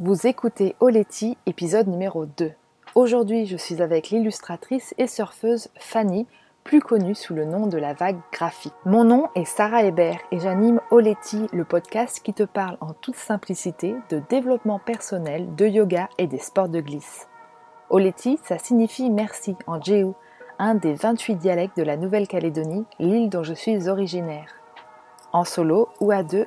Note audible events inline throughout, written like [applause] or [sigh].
Vous écoutez Oleti, épisode numéro 2. Aujourd'hui, je suis avec l'illustratrice et surfeuse Fanny, plus connue sous le nom de la vague graphique. Mon nom est Sarah Hébert et j'anime Oleti, le podcast qui te parle en toute simplicité de développement personnel, de yoga et des sports de glisse. Oleti, ça signifie merci en Jéhu, un des 28 dialectes de la Nouvelle-Calédonie, l'île dont je suis originaire. En solo ou à deux,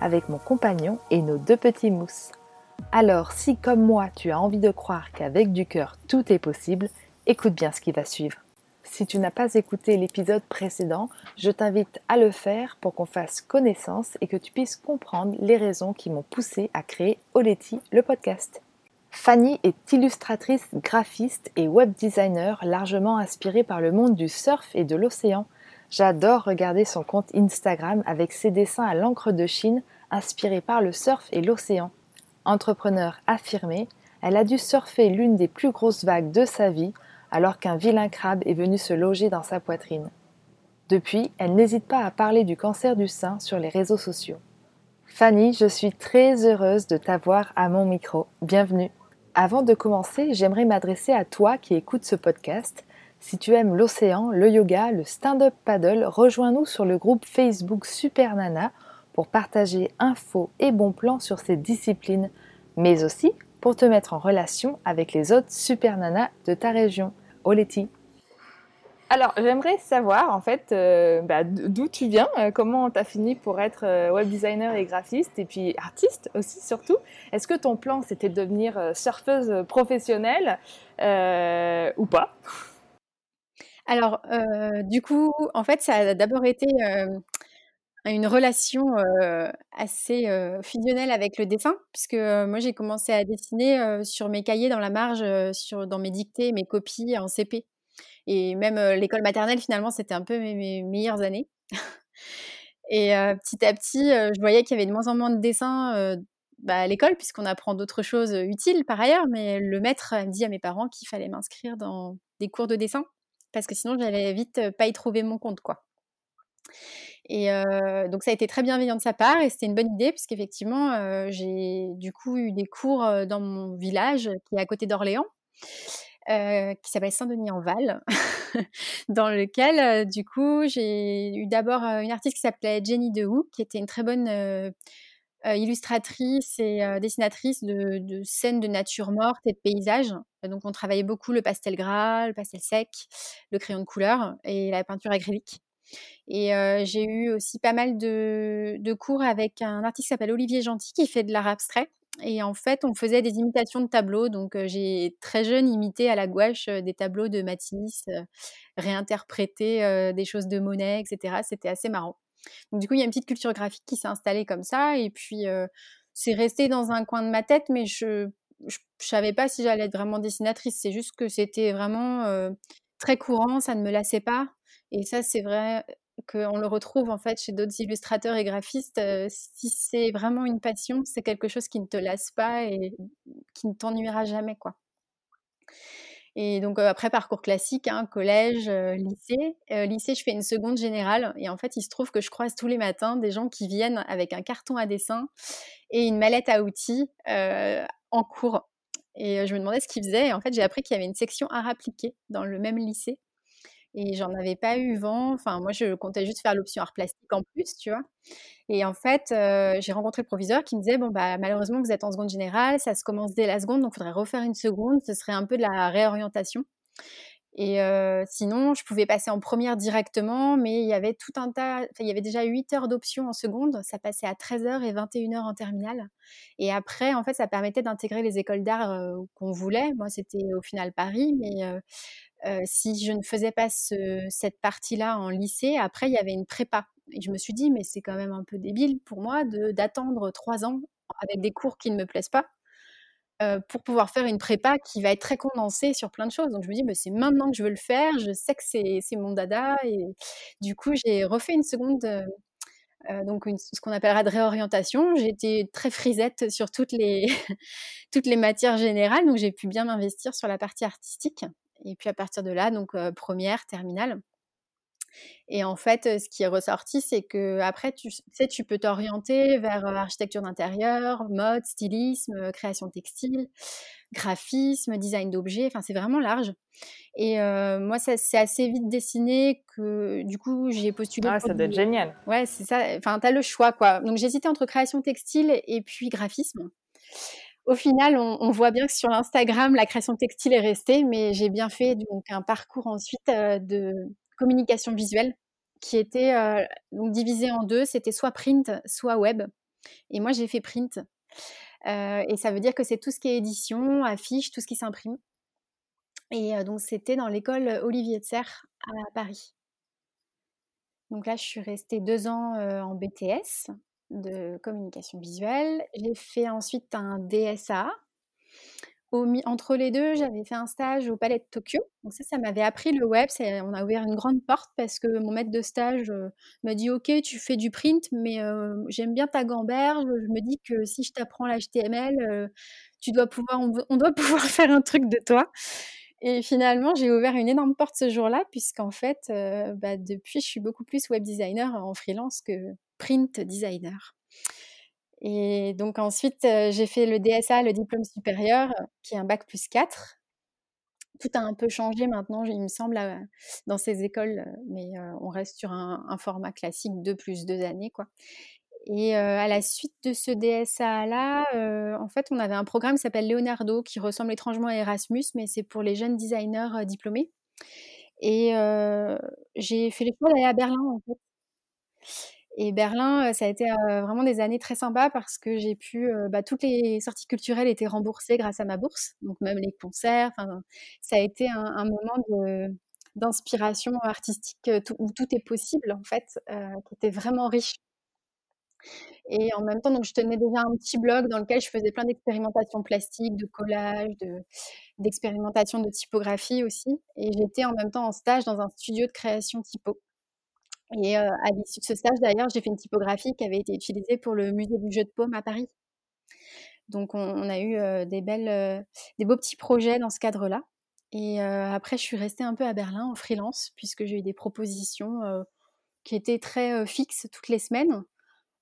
avec mon compagnon et nos deux petits mousses. Alors si comme moi tu as envie de croire qu'avec du cœur tout est possible, écoute bien ce qui va suivre. Si tu n'as pas écouté l'épisode précédent, je t'invite à le faire pour qu'on fasse connaissance et que tu puisses comprendre les raisons qui m'ont poussé à créer Oleti, le podcast. Fanny est illustratrice, graphiste et web designer largement inspirée par le monde du surf et de l'océan. J'adore regarder son compte Instagram avec ses dessins à l'encre de Chine inspirés par le surf et l'océan. Entrepreneur affirmée, elle a dû surfer l'une des plus grosses vagues de sa vie alors qu'un vilain crabe est venu se loger dans sa poitrine. Depuis, elle n'hésite pas à parler du cancer du sein sur les réseaux sociaux. Fanny, je suis très heureuse de t'avoir à mon micro. Bienvenue. Avant de commencer, j'aimerais m'adresser à toi qui écoutes ce podcast si tu aimes l'océan, le yoga, le stand-up paddle, rejoins-nous sur le groupe Facebook Super Nana pour partager infos et bons plans sur ces disciplines, mais aussi pour te mettre en relation avec les autres Super Nana de ta région. Oleti. Alors, j'aimerais savoir en fait euh, bah, d'où tu viens, euh, comment tu as fini pour être euh, web designer et graphiste et puis artiste aussi surtout. Est-ce que ton plan c'était de devenir surfeuse professionnelle ou pas? Alors, du coup, en fait, ça a d'abord été, une relation, assez, fusionnelle avec le dessin puisque, moi j'ai commencé à dessiner, sur mes cahiers dans la marge, sur dans mes dictées, mes copies en CP et même, l'école maternelle finalement c'était un peu mes meilleures années. [laughs] Et petit à petit, je voyais qu'il y avait de moins en moins de dessins, bah, à l'école puisqu'on apprend d'autres choses, utiles par ailleurs mais le maître a dit à mes parents qu'il fallait m'inscrire dans des cours de dessin parce que sinon j'allais vite pas y trouver mon compte quoi. Et donc ça a été très bienveillant de sa part et c'était une bonne idée puisqu'effectivement j'ai du coup eu des cours dans mon village qui est à côté d'Orléans. qui s'appelle Saint-Denis-en-Val, [laughs] dans lequel, du coup, j'ai eu d'abord une artiste qui s'appelait Jenny Dehoux, qui était une très bonne euh, illustratrice et euh, dessinatrice de, scènes de nature morte et de paysages. Donc, on travaillait beaucoup le pastel gras, le pastel sec, le crayon de couleur et la peinture acrylique. Et euh, j'ai eu aussi pas mal de, cours avec un artiste qui s'appelle Olivier Gentil qui fait de l'art abstrait. Et en fait, on faisait des imitations de tableaux. Donc, j'ai très jeune imité à la gouache des tableaux de Matisse, réinterprété des choses de Monet, etc. C'était assez marrant. Donc, du coup, il y a une petite culture graphique qui s'est installée comme ça. Et puis, c'est resté dans un coin de ma tête, mais je ne savais pas si j'allais être vraiment dessinatrice. C'est juste que c'était vraiment très courant, ça ne me lassait pas. Et ça, c'est vrai qu'on le retrouve en fait chez d'autres illustrateurs et graphistes. si c'est vraiment une passion, c'est quelque chose qui ne te lasse pas et qui ne t'ennuiera jamais, quoi. Et donc après parcours classique, hein, collège, lycée. lycée, je fais une seconde générale et en fait, il se trouve que je croise tous les matins des gens qui viennent avec un carton à dessin et une mallette à outils en cours. Et je me demandais ce qu'ils faisaient. Et en fait, j'ai appris qu'il y avait une section art appliqué dans le même lycée et j'en avais pas eu vent. Enfin, moi, je comptais juste faire l'option art plastique en plus, tu vois. Et en fait, j'ai rencontré le proviseur qui me disait bon bah malheureusement vous êtes en seconde générale, ça se commence dès la seconde, donc il faudrait refaire une seconde. Ce serait un peu de la réorientation. Et sinon, je pouvais passer en première directement, mais il y avait tout un tas, il y avait déjà 8 heures d'options en seconde, ça passait à 13 heures et 21 heures en terminale. Et après, en fait, ça permettait d'intégrer les écoles d'art qu'on voulait. Moi, c'était au final Paris, mais si je ne faisais pas cette partie-là en lycée, après, il y avait une prépa. Et je me suis dit, mais c'est quand même un peu débile pour moi d'attendre trois ans avec des cours qui ne me plaisent pas pour pouvoir faire une prépa qui va être très condensée sur plein de choses. Donc je me dis, bah, c'est maintenant que je veux le faire, je sais que c'est mon dada. Et du coup, j'ai refait une seconde, donc ce qu'on appellera de réorientation. J'étais très frisette sur toutes les, [laughs] toutes les matières générales, donc j'ai pu bien m'investir sur la partie artistique. Et puis à partir de là, donc première, terminale. Et en fait, ce qui est ressorti, c'est que après, tu sais, tu peux t'orienter vers architecture d'intérieur, mode, stylisme, création textile, graphisme, design d'objets. Enfin, c'est vraiment large. Et moi, ça s'est assez vite dessiné que du coup, j'ai postulé. Ah, ça doit être génial. Ouais, c'est ça. Enfin, t'as le choix, quoi. Donc, j'hésitais entre création textile et puis graphisme. Au final, on, voit bien que sur Instagram, la création textile est restée, mais j'ai bien fait donc un parcours ensuite de communication visuelle qui était euh, donc divisée en deux. C'était soit print, soit web. Et moi, j'ai fait print. Euh, et ça veut dire que c'est tout ce qui est édition, affiche, tout ce qui s'imprime. Et euh, donc, c'était dans l'école Olivier de Serre à Paris. Donc là, je suis restée deux ans en BTS de communication visuelle. J'ai fait ensuite un DSA entre les deux, j'avais fait un stage au Palais de Tokyo. Ça, ça m'avait appris le web. On a ouvert une grande porte parce que mon maître de stage euh, m'a dit OK, tu fais du print, mais euh, j'aime bien ta gamberge. Je me dis que si je t'apprends l'HTML, euh, on, doit [laughs] pouvoir faire un truc de toi. Et finalement, j'ai ouvert une énorme porte ce jour-là, puisqu'en fait, bah, depuis, je suis beaucoup plus web designer en freelance que print designer. Et donc ensuite, j'ai fait le DSA, le diplôme supérieur, qui est un bac plus 4. Tout a un peu changé maintenant, il me semble, dans ces écoles, mais on reste sur un, format classique 2 plus 2 années. Quoi. Et à la suite de ce DSA-là, en fait, on avait un programme qui s'appelle Leonardo, qui ressemble étrangement à Erasmus, mais c'est pour les jeunes designers diplômés. Et j'ai fait le choix d'aller à Berlin, en fait. Et Berlin, ça a été vraiment des années très sympas parce que j'ai pu, bah, toutes les sorties culturelles étaient remboursées grâce à ma bourse, donc même les concerts. ça a été un, moment d'inspiration artistique où tout est possible en fait, qui était vraiment riche. Et en même temps, donc je tenais déjà un petit blog dans lequel je faisais plein d'expérimentations plastiques, de collage, d'expérimentation de typographie aussi. Et j'étais en même temps en stage dans un studio de création typo. Et à l'issue de ce stage, d'ailleurs, j'ai fait une typographie qui avait été utilisée pour le musée du jeu de paume à Paris. Donc, on, a eu des belles, des beaux petits projets dans ce cadre-là. Et après, je suis restée un peu à Berlin en freelance, puisque j'ai eu des propositions qui étaient très fixes toutes les semaines.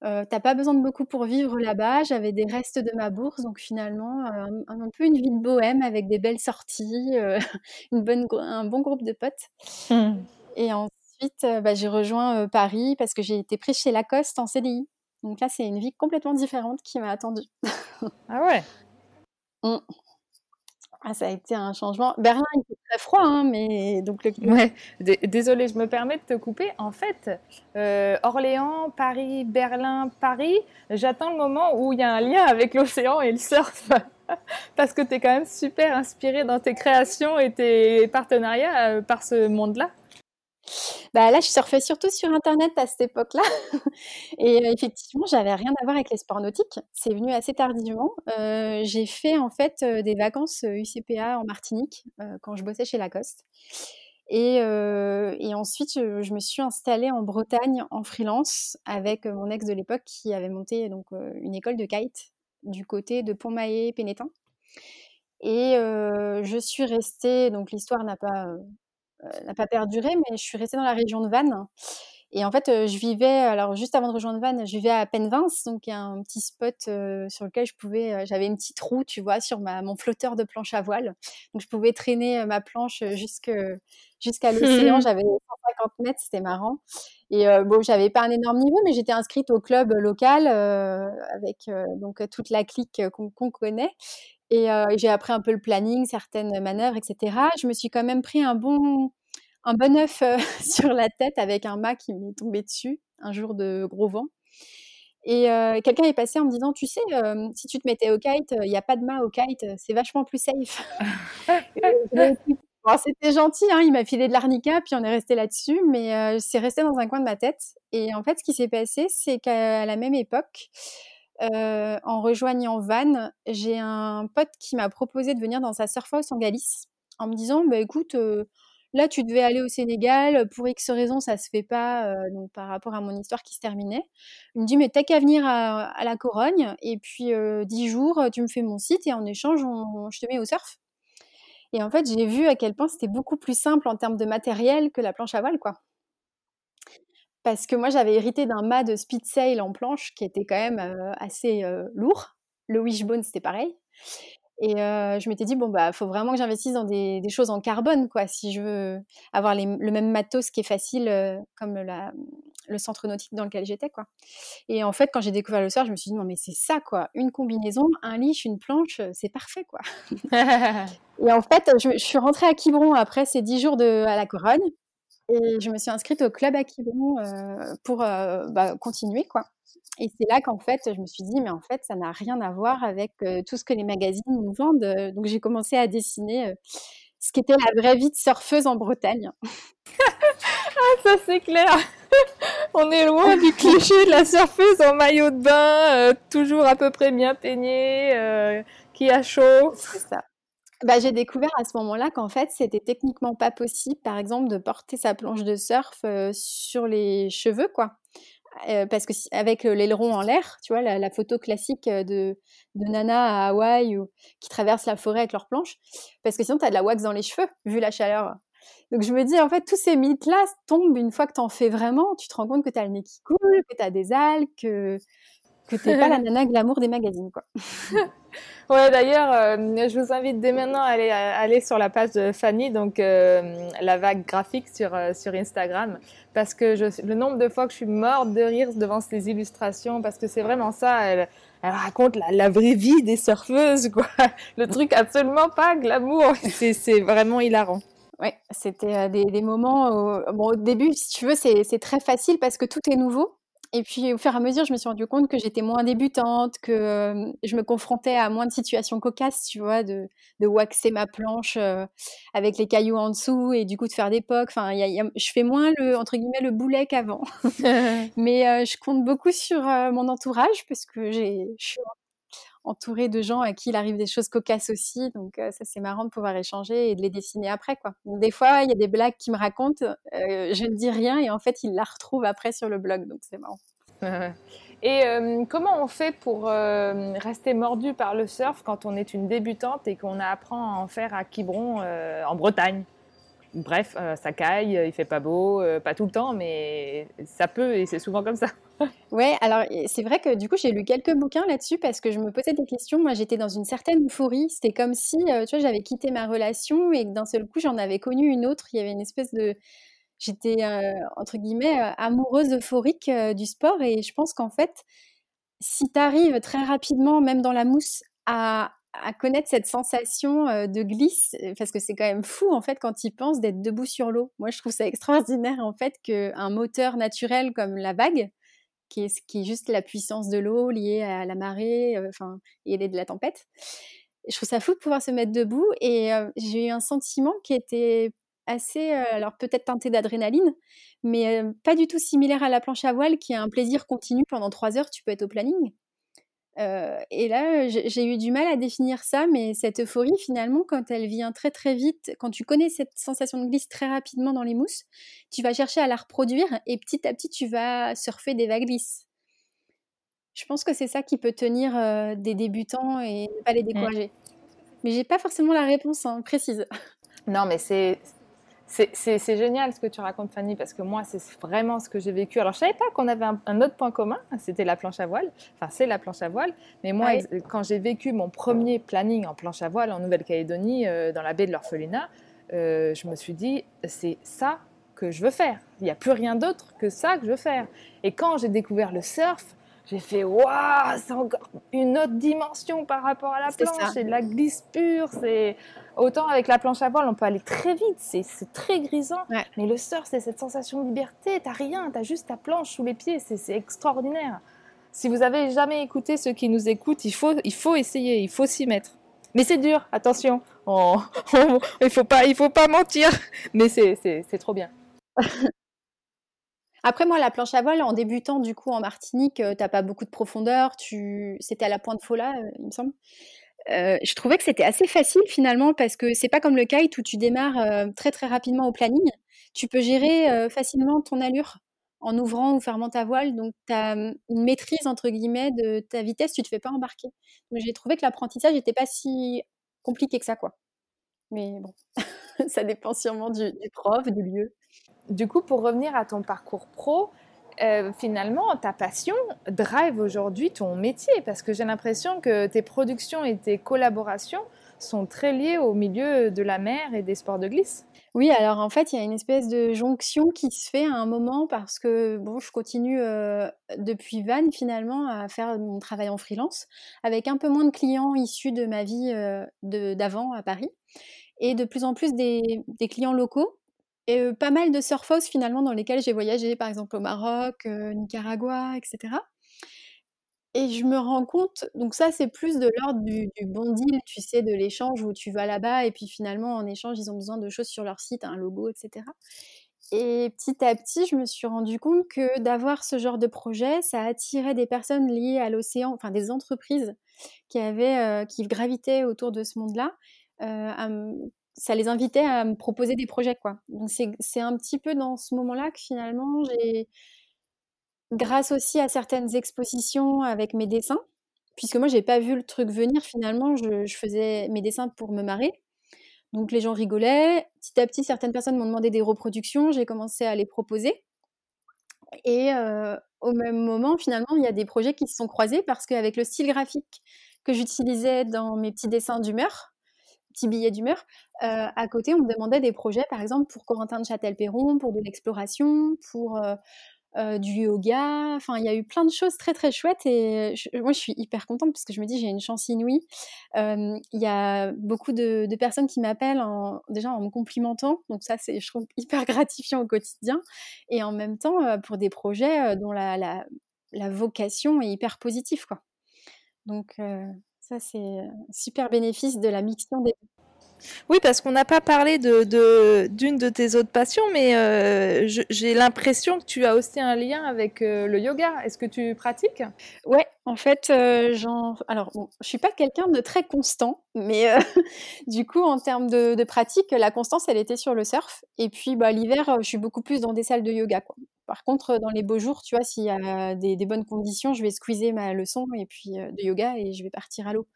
T'as pas besoin de beaucoup pour vivre là-bas. J'avais des restes de ma bourse, donc finalement, un, peu une vie de bohème avec des belles sorties, [laughs] une bonne, un bon groupe de potes. Mmh. Et en, ensuite, bah, j'ai rejoint Paris parce que j'ai été prise chez Lacoste en CDI. Donc là, c'est une vie complètement différente qui m'a attendue. ah ouais? [laughs] Mmh. ah, Ça a été un changement. Berlin, il était très froid, hein, mais donc le... Ouais, désolée, je me permets de te couper. En fait, Orléans, Paris, Berlin, Paris, j'attends le moment où il y a un lien avec l'océan et le surf. [laughs] Parce que tu es quand même super inspirée dans tes créations et tes partenariats par ce monde-là. Bah là, je surfais surtout sur Internet à cette époque-là. [laughs] Et effectivement, j'avais rien à voir avec les sports nautiques. C'est venu assez tardivement. j'ai fait en fait des vacances UCPA en Martinique quand je bossais chez Lacoste. Et, ensuite, je, me suis installée en Bretagne en freelance avec mon ex de l'époque qui avait monté donc une école de kite du côté de Pont-Maillet-Pénétin. Et je suis restée, donc l'histoire n'a pas n'a pas perduré, mais je suis restée dans la région de Vannes. Et en fait, euh, je vivais, alors juste avant de rejoindre Vannes, je vivais à Penvins, donc il y a un petit spot euh, sur lequel je pouvais, j'avais une petite roue, tu vois, sur ma, mon flotteur de planche à voile. Donc je pouvais traîner ma planche jusqu'à [laughs] l'océan. J'avais 150 mètres, c'était marrant. Et bon, j'avais pas un énorme niveau, mais j'étais inscrite au club local avec donc toute la clique qu'on connaît. Et j'ai appris un peu le planning, certaines manœuvres, etc. Je me suis quand même pris un bon, un bon œuf [laughs] sur la tête avec un mât qui m'est tombé dessus un jour de gros vent. Et quelqu'un est passé en me disant, tu sais, si tu te mettais au kite, il n'y a pas de mât au kite, c'est vachement plus safe. [laughs] C'était gentil, hein, il m'a filé de l'arnica, puis on est resté là-dessus, mais c'est resté dans un coin de ma tête. Et en fait, ce qui s'est passé, c'est qu'à la même époque, en rejoignant Vannes, j'ai un pote qui m'a proposé de venir dans sa surf house en Galice, en me disant, bah écoute, là tu devais aller au Sénégal, pour X raisons ça se fait pas, donc par rapport à mon histoire qui se terminait. Il me dit, mais t'as qu'à venir à, la Corogne, et puis 10 jours, tu me fais mon site, et en échange, je te mets au surf. Et en fait, j'ai vu à quel point c'était beaucoup plus simple en termes de matériel que la planche à voile, quoi. Parce que moi, j'avais hérité d'un mât de speed sail en planche qui était quand même assez lourd. Le wishbone, c'était pareil. Et je m'étais dit, bon, bah, faut vraiment que j'investisse dans des, choses en carbone, quoi, si je veux avoir le même matos qui est facile, comme le centre nautique dans lequel j'étais, quoi. Et en fait, quand j'ai découvert le surf, je me suis dit, non, mais c'est ça, quoi. Une combinaison, un leash, une planche, c'est parfait, quoi. [laughs] et en fait, je, suis rentrée à Quiberon après ces dix jours de, à la Corogne. Et je me suis inscrite au club à Quiberon pour bah, continuer, quoi. Et c'est là qu'en fait, je me suis dit, mais en fait, ça n'a rien à voir avec tout ce que les magazines nous vendent. Donc, j'ai commencé à dessiner ce qu'était la vraie vie de surfeuse en Bretagne. ah, ça c'est clair. [laughs] On est loin du cliché de la surfeuse en maillot de bain, toujours à peu près bien peignée, qui a chaud. C'est ça. Bah, j'ai découvert à ce moment-là qu'en fait, c'était techniquement pas possible, par exemple, de porter sa planche de surf sur les cheveux, quoi. Euh, parce que avec l'aileron en l'air, tu vois, la, photo classique de, de Nana à Hawaï ou qui traverse la forêt avec leur planche, parce que sinon, tu as de la wax dans les cheveux, [laughs] vu la chaleur. Donc je me dis, en fait, tous ces mythes-là tombent une fois que tu en fais vraiment, tu te rends compte que tu as le nez qui coule, que tu as des algues, que, que tu n'es pas la [laughs] nana glamour des magazines, quoi. [laughs] Ouais, d'ailleurs, euh, je vous invite dès maintenant à aller, sur la page de Fanny, donc euh, la vague graphique sur, euh, sur Instagram, parce que le nombre de fois que je suis morte de rire devant ces illustrations, parce que c'est vraiment ça, elle, raconte la, vraie vie des surfeuses, quoi. [laughs] Le truc absolument pas glamour, [laughs] c'est vraiment hilarant. Ouais, c'était des, des, moments. bon, au début, si tu veux, c'est très facile parce que tout est nouveau. Et puis au fur et à mesure, je me suis rendu compte que j'étais moins débutante, que je me confrontais à moins de situations cocasses, tu vois, de, de waxer ma planche avec les cailloux en dessous et du coup de faire des pocs. Enfin, je fais moins le entre guillemets le boulet qu'avant. [laughs] Mais je compte beaucoup sur mon entourage parce que je suis entourée de gens à qui il arrive des choses cocasses aussi. Donc ça c'est marrant de pouvoir échanger et de les dessiner après quoi. des fois il y a des blagues qui me racontent, je ne dis rien et en fait ils la retrouvent après sur le blog. Donc c'est marrant. [laughs] Et comment on fait pour rester mordu par le surf quand on est une débutante et qu'on apprend à en faire à Quiberon en Bretagne? Bref, ça caille, il fait pas beau, pas tout le temps, mais ça peut et c'est souvent comme ça. [laughs] Ouais, alors c'est vrai que du coup j'ai lu quelques bouquins là-dessus parce que je me posais des questions. Moi j'étais dans une certaine euphorie. C'était comme si, tu vois, j'avais quitté ma relation et que d'un seul coup j'en avais connu une autre. Il y avait une espèce de, j'étais entre guillemets amoureuse euphorique du sport et je pense qu'en fait, si tu arrives très rapidement, même dans la mousse, à à connaître cette sensation de glisse, parce que c'est quand même fou en fait quand il pense d'être debout sur l'eau. Moi, je trouve ça [laughs] extraordinaire en fait qu'un moteur naturel comme la vague, qui est, est juste la puissance de l'eau liée à la marée, enfin, et de la tempête. Je trouve ça fou de pouvoir se mettre debout et j'ai eu un sentiment qui était assez, alors peut-être teinté d'adrénaline, mais pas du tout similaire à la planche à voile qui a un plaisir continu pendant trois heures, tu peux être au planning et là, j'ai eu du mal à définir ça, mais cette euphorie, finalement, quand elle vient très très vite, quand tu connais cette sensation de glisse très rapidement dans les mousses, tu vas chercher à la reproduire et petit à petit, tu vas surfer des vagues lisses. Je pense que c'est ça qui peut tenir des débutants et ne pas les mmh. décourager. Mais j'ai pas forcément la réponse hein, précise. Non, mais c'est c'est génial ce que tu racontes, Fanny, parce que moi, c'est vraiment ce que j'ai vécu. Alors, je savais pas qu'on avait un, autre point commun, c'était la planche à voile. Enfin, c'est la planche à voile. Mais moi, quand j'ai vécu mon premier planning en planche à voile en Nouvelle-Calédonie, euh, dans la baie de l'Orphelinat, euh, je me suis dit, c'est ça que je veux faire. Il n'y a plus rien d'autre que ça que je veux faire. Et quand j'ai découvert le surf, j'ai fait waouh, c'est encore une autre dimension par rapport à la planche, c'est de la glisse pure, c'est autant avec la planche à voile, on peut aller très vite, c'est très grisant, mais le surf, c'est cette sensation de liberté, t'as rien, t'as juste ta planche sous les pieds, c'est extraordinaire. Si vous avez jamais écouté ceux qui nous écoutent, il faut, il faut essayer, il faut s'y mettre. Mais c'est dur, attention, il faut pas, il faut pas mentir, mais c'est trop bien. [laughs] Après, moi, la planche à voile, en débutant du coup en Martinique, tu t'as pas beaucoup de profondeur. Tu... C'était à la pointe Fola, il me semble. Je trouvais que c'était assez facile finalement parce que c'est pas comme le kite où tu démarres très très rapidement au planning. Tu peux gérer facilement ton allure en ouvrant ou fermant ta voile. Donc, tu as mmh, une maîtrise, entre guillemets, de ta vitesse, tu te fais pas embarquer. Donc, j'ai trouvé que l'apprentissage n'était pas si compliqué que ça, quoi. Mais bon, [laughs] ça dépend sûrement du, prof, du lieu. Du coup, pour revenir à ton parcours pro, euh, finalement, ta passion drive aujourd'hui ton métier parce que j'ai l'impression que tes productions et tes collaborations sont très liées au milieu de la mer et des sports de glisse. Oui, alors en fait, il y a une espèce de jonction qui se fait à un moment parce que bon, je continue depuis Vannes finalement à faire mon travail en freelance avec un peu moins de clients issus de ma vie d'avant à Paris et de plus en plus des, clients locaux et pas mal de surfos finalement dans lesquels j'ai voyagé, par exemple au Maroc, Nicaragua, etc. Et je me rends compte, donc ça c'est plus de l'ordre du, bon deal, tu sais, de l'échange où tu vas là-bas et puis finalement en échange ils ont besoin de choses sur leur site, un logo, etc. Et petit à petit, je me suis rendu compte que d'avoir ce genre de projet, ça attirait des personnes liées à l'océan, enfin des entreprises qui avaient, qui gravitaient autour de ce monde-là. Ça les invitait à me proposer des projets, quoi. Donc c'est un petit peu dans ce moment-là que finalement j'ai Grâce aussi à certaines expositions avec mes dessins, puisque moi j'ai pas vu le truc venir finalement, je faisais mes dessins pour me marrer. Donc les gens rigolaient. Petit à petit, certaines personnes m'ont demandé des reproductions, j'ai commencé à les proposer et au même moment, finalement, il y a des projets qui se sont croisés parce qu'avec le style graphique que j'utilisais dans mes petits dessins d'humeur, petits billets d'humeur, à côté, on me demandait des projets, par exemple, pour Corentin de Châtel-Perron, pour de l'exploration, pour, euh, du yoga. Enfin, il y a eu plein de choses très très chouettes et moi je suis hyper contente parce que je me dis j'ai une chance inouïe. Il y a beaucoup de, personnes qui m'appellent déjà en me complimentant, donc ça c'est je trouve hyper [laughs] gratifiant au quotidien et en même temps euh, pour des projets euh, dont la, vocation est hyper positive quoi. Donc ça c'est un super bénéfice de la mixtion des oui, parce qu'on n'a pas parlé d'une de, tes autres passions, mais euh, j'ai l'impression que tu as aussi un lien avec euh, le yoga. Est-ce que tu pratiques? Ouais, en fait, euh, j'en... alors je suis pas quelqu'un de très constant, mais [laughs] du coup, en termes de, pratique, la constance, elle était sur le surf. Et puis, bah, l'hiver, je suis beaucoup plus dans des salles de yoga. Par contre, dans les beaux jours, tu vois, s'il y a des, des, bonnes conditions, je vais squeezer ma leçon et puis de yoga et je vais partir à l'eau.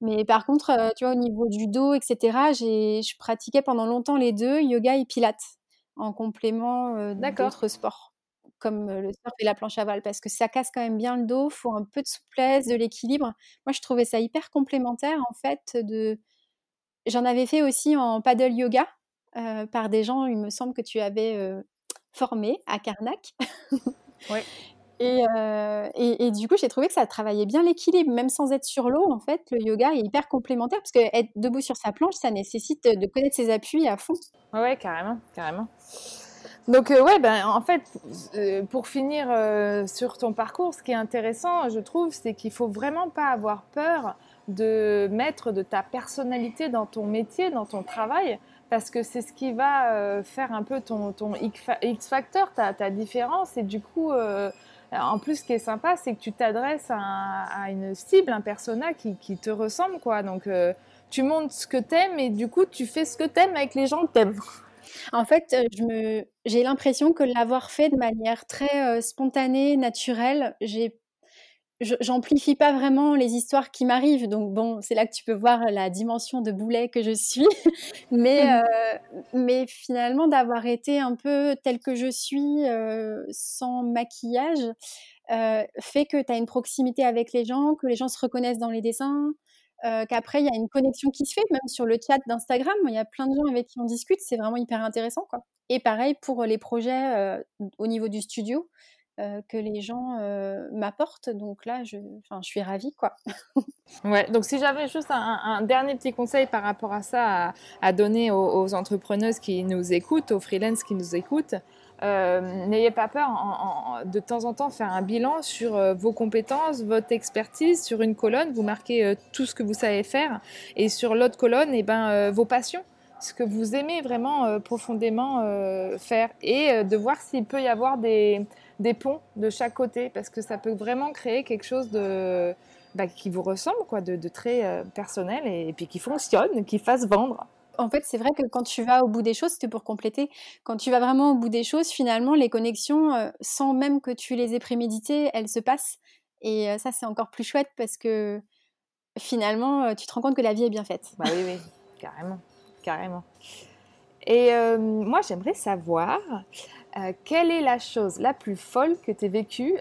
Mais par contre, euh, tu vois, au niveau du dos, etc., je pratiquais pendant longtemps les deux, yoga et pilates, en complément euh, d'autres sports, comme euh, le surf et la planche à voile, parce que ça casse quand même bien le dos, il faut un peu de souplesse, de l'équilibre. Moi, je trouvais ça hyper complémentaire, en fait. De... J'en avais fait aussi en paddle yoga, par des gens, il me semble que tu avais formé à Karnak. [laughs] Euh, et, et, du coup, j'ai trouvé que ça travaillait bien l'équilibre, même sans être sur l'eau. En fait, le yoga est hyper complémentaire parce que être debout sur sa planche, ça nécessite de connaître ses appuis à fond. Ouais, carrément, carrément. Donc euh, ouais, ben en fait, euh, pour finir sur ton parcours, ce qui est intéressant, je trouve, c'est qu'il faut vraiment pas avoir peur de mettre de ta personnalité dans ton métier, dans ton travail, parce que c'est ce qui va faire un peu ton, ton X factor, ta, ta différence, et du coup en plus, ce qui est sympa, c'est que tu t'adresses à, une cible, un persona qui, te ressemble, quoi. Donc, euh, tu montres ce que t'aimes et du coup, tu fais ce que t'aimes avec les gens que t'aimes. En fait, euh, j'ai l'impression que l'avoir fait de manière très euh, spontanée, naturelle, j'ai j'amplifie pas vraiment les histoires qui m'arrivent. Donc bon, c'est là que tu peux voir la dimension de boulet que je suis. [laughs] mais, mmh. euh, mais finalement, d'avoir été un peu telle que je suis, euh, sans maquillage, euh, fait que tu as une proximité avec les gens, que les gens se reconnaissent dans les dessins. qu'après il y a une connexion qui se fait même sur le chat d'Instagram il y a plein de gens avec qui on discute c'est vraiment hyper intéressant quoi et pareil pour les projets au niveau du studio euh, que les gens euh, m'apportent. Donc là, je, je suis ravie, quoi. ouais, donc si j'avais juste un, dernier petit conseil par rapport à ça à, donner aux, entrepreneuses qui nous écoutent, aux freelances qui nous écoutent, euh, n'ayez pas peur de temps en temps faire un bilan sur vos compétences, votre expertise. Sur une colonne, vous marquez tout ce que vous savez faire et sur l'autre colonne, eh ben, vos passions ce que vous aimez vraiment profondément faire et de voir s'il peut y avoir des, des ponts de chaque côté parce que ça peut vraiment créer quelque chose de bah, qui vous ressemble, quoi, de, très euh, personnel et, puis qui fonctionne, qui fasse vendre. En fait, c'est vrai que quand tu vas au bout des choses, c'était pour compléter, quand tu vas vraiment au bout des choses, finalement, les connexions, euh, sans même que tu les aies préméditées, elles se passent. Et euh, ça, c'est encore plus chouette parce que finalement, tu te rends compte que la vie est bien faite. Bah oui, oui, carrément, carrément. Et moi, j'aimerais savoir quelle est la chose la plus folle que tu aies vécue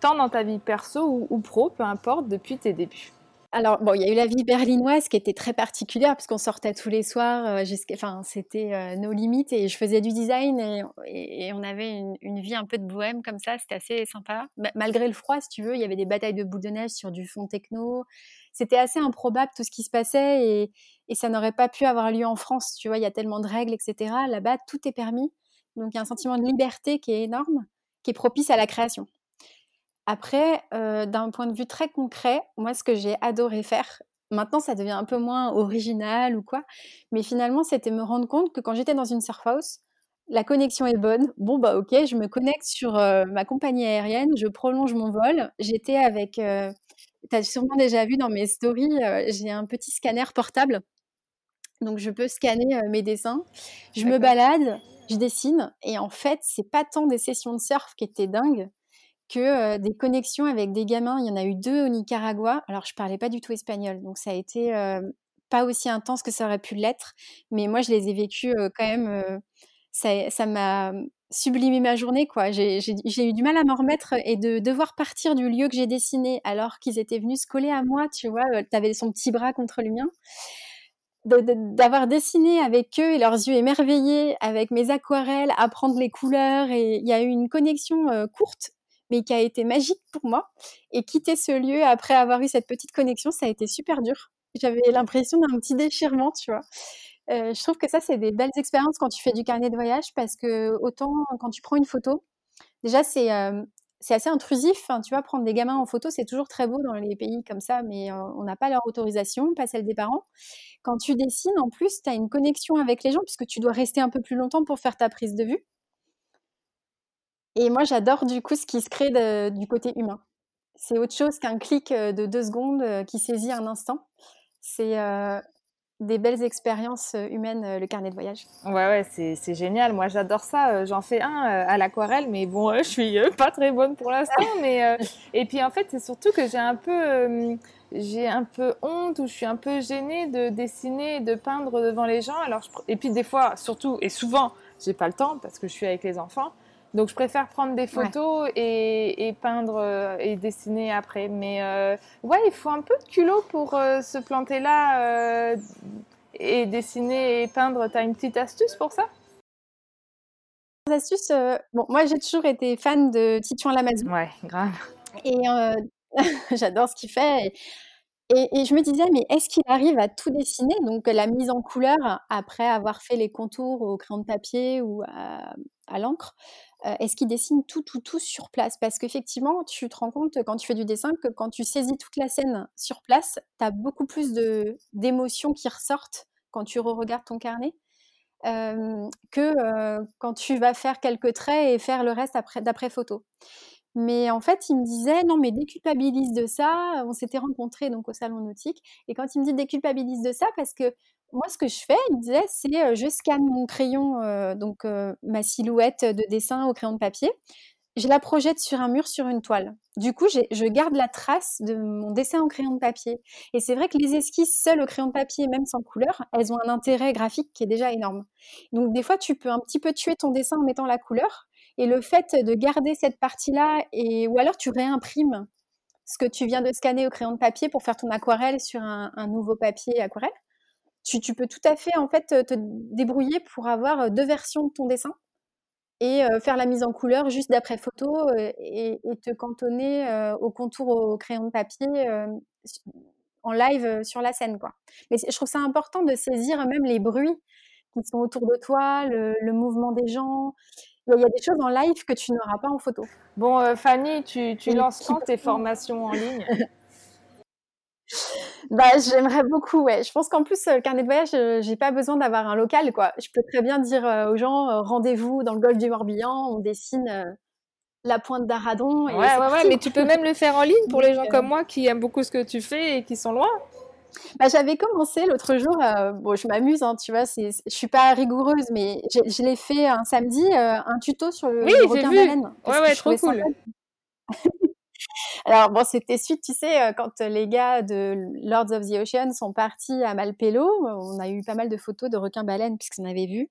tant dans ta vie perso ou, pro, peu importe, depuis tes débuts? Alors, bon, il y a eu la vie berlinoise qui était très particulière parce qu'on sortait tous les soirs, euh, c'était euh, nos limites et je faisais du design et, on avait une, vie un peu de bohème comme ça, c'était assez sympa. malgré le froid, si tu veux, il y avait des batailles de boules de neige sur du fond techno. C'était assez improbable tout ce qui se passait et, et ça n'aurait pas pu avoir lieu en France, tu vois, il y a tellement de règles, etc. Là-bas, tout est permis. Donc, il y a un sentiment de liberté qui est énorme, qui est propice à la création. Après, euh, d'un point de vue très concret, moi, ce que j'ai adoré faire, maintenant, ça devient un peu moins original ou quoi, mais finalement, c'était me rendre compte que quand j'étais dans une surf house, la connexion est bonne. Bon, bah, ok, je me connecte sur euh, ma compagnie aérienne, je prolonge mon vol. J'étais avec, euh, tu as sûrement déjà vu dans mes stories, j'ai un petit scanner portable. Donc, je peux scanner mes dessins. Je me balade, je dessine. Et en fait, c'est pas tant des sessions de surf qui étaient dingues, que des connexions avec des gamins. Il y en a eu deux au Nicaragua. Alors, je parlais pas du tout espagnol, donc ça a été pas aussi intense que ça aurait pu l'être. Mais moi, je les ai vécus quand même. ça m'a sublimé ma journée, quoi. J'ai eu du mal à m'en remettre et de devoir partir du lieu que j'ai dessiné alors qu'ils étaient venus se coller à moi, tu vois. Tu avais son petit bras contre le mien d'avoir dessiné avec eux et leurs yeux émerveillés, avec mes aquarelles, apprendre les couleurs. Et il y a eu une connexion courte mais qui a été magique pour moi. Et quitter ce lieu après avoir eu cette petite connexion, ça a été super dur. J'avais l'impression d'un petit déchirement, tu vois. Euh, je trouve que ça, c'est des belles expériences quand tu fais du carnet de voyage parce que autant quand tu prends une photo, déjà, c'est euh, c'est assez intrusif. Hein, tu vois, prendre des gamins en photo, c'est toujours très beau dans les pays comme ça, mais euh, on n'a pas leur autorisation, pas celle des parents. Quand tu dessines, en plus, tu as une connexion avec les gens puisque tu dois rester un peu plus longtemps pour faire ta prise de vue. Et moi, j'adore du coup ce qui se crée du côté humain. C'est autre chose qu'un clic de deux secondes qui saisit un instant. C'est des belles expériences humaines, le carnet de voyage. Ouais, ouais, c'est génial. Moi, j'adore ça. J'en fais un à l'aquarelle, mais bon, je suis pas très bonne pour l'instant. [laughs] mais et puis en fait, c'est surtout que j'ai un peu, j'ai un peu honte ou je suis un peu gênée de dessiner et de peindre devant les gens. Alors, et puis des fois, surtout et souvent, j'ai pas le temps parce que je suis avec les enfants. Donc je préfère prendre des photos et, peindre euh, et dessiner après. Mais euh, ouais, il faut un peu de culot pour euh, se planter là et dessiner et peindre. T'as une petite astuce pour ça? Astuce, bon, moi j'ai toujours été fan de Titouan Lamazou. Ouais, grave. Et [laughs] j'adore ce qu'il fait. Et, je me disais, mais est-ce qu'il arrive à tout dessiner? Donc la mise en couleur, après avoir fait les contours au crayon de papier ou à l'encre, euh, est-ce qu'il dessine tout, tout, tout sur place? Parce qu'effectivement, tu te rends compte quand tu fais du dessin que quand tu saisis toute la scène sur place, tu as beaucoup plus d'émotions qui ressortent quand tu re-regardes ton carnet. Euh, que euh, quand tu vas faire quelques traits et faire le reste d'après photo. Mais en fait, il me disait non, mais déculpabilise de ça. On s'était rencontrés donc au salon nautique, et quand il me dit déculpabilise de ça, parce que moi, ce que je fais, il disait, c'est je scanne mon crayon, donc ma silhouette de dessin au crayon de papier, je la projette sur un mur, sur une toile. Du coup, je garde la trace de mon dessin au crayon de papier. Et c'est vrai que les esquisses seules au crayon de papier, même sans couleur, elles ont un intérêt graphique qui est déjà énorme. Donc, des fois, tu peux un petit peu tuer ton dessin en mettant la couleur. Et le fait de garder cette partie-là, et ou alors tu réimprimes ce que tu viens de scanner au crayon de papier pour faire ton aquarelle sur un nouveau papier aquarelle tu, peux tout à fait en fait te débrouiller pour avoir deux versions de ton dessin et faire la mise en couleur juste d'après photo et, te cantonner au contour au crayon de papier en live sur la scène quoi. Mais je trouve ça important de saisir même les bruits qui sont autour de toi, le, mouvement des gens. Il y a des choses en live que tu n'auras pas en photo. Bon, Fanny, tu, tu lances quand tes formations en ligne? Bah, j'aimerais beaucoup, ouais. Je pense qu'en plus, le carnet de voyage, j'ai pas besoin d'avoir un local, quoi. Je peux très bien dire aux gens, rendez-vous dans le golfe du Morbihan, on dessine la pointe d'Aradon. Ouais, ouais, ouais, mais tu peux même le faire en ligne pour les gens comme moi qui aiment beaucoup ce que tu fais et qui sont loin. Bah, j'avais commencé l'autre jour, bon, je m'amuse, hein, tu vois, c'est, je suis pas rigoureuse, mais je l'ai fait un samedi, un tuto sur le, oui, requin vu. baleine. Ouais, ouais, trop cool. Alors bon, c'était suite, tu sais, quand les gars de Lords of the Ocean sont partis à Malpelo, on a eu pas mal de photos de requins baleines puisqu'on avait vu.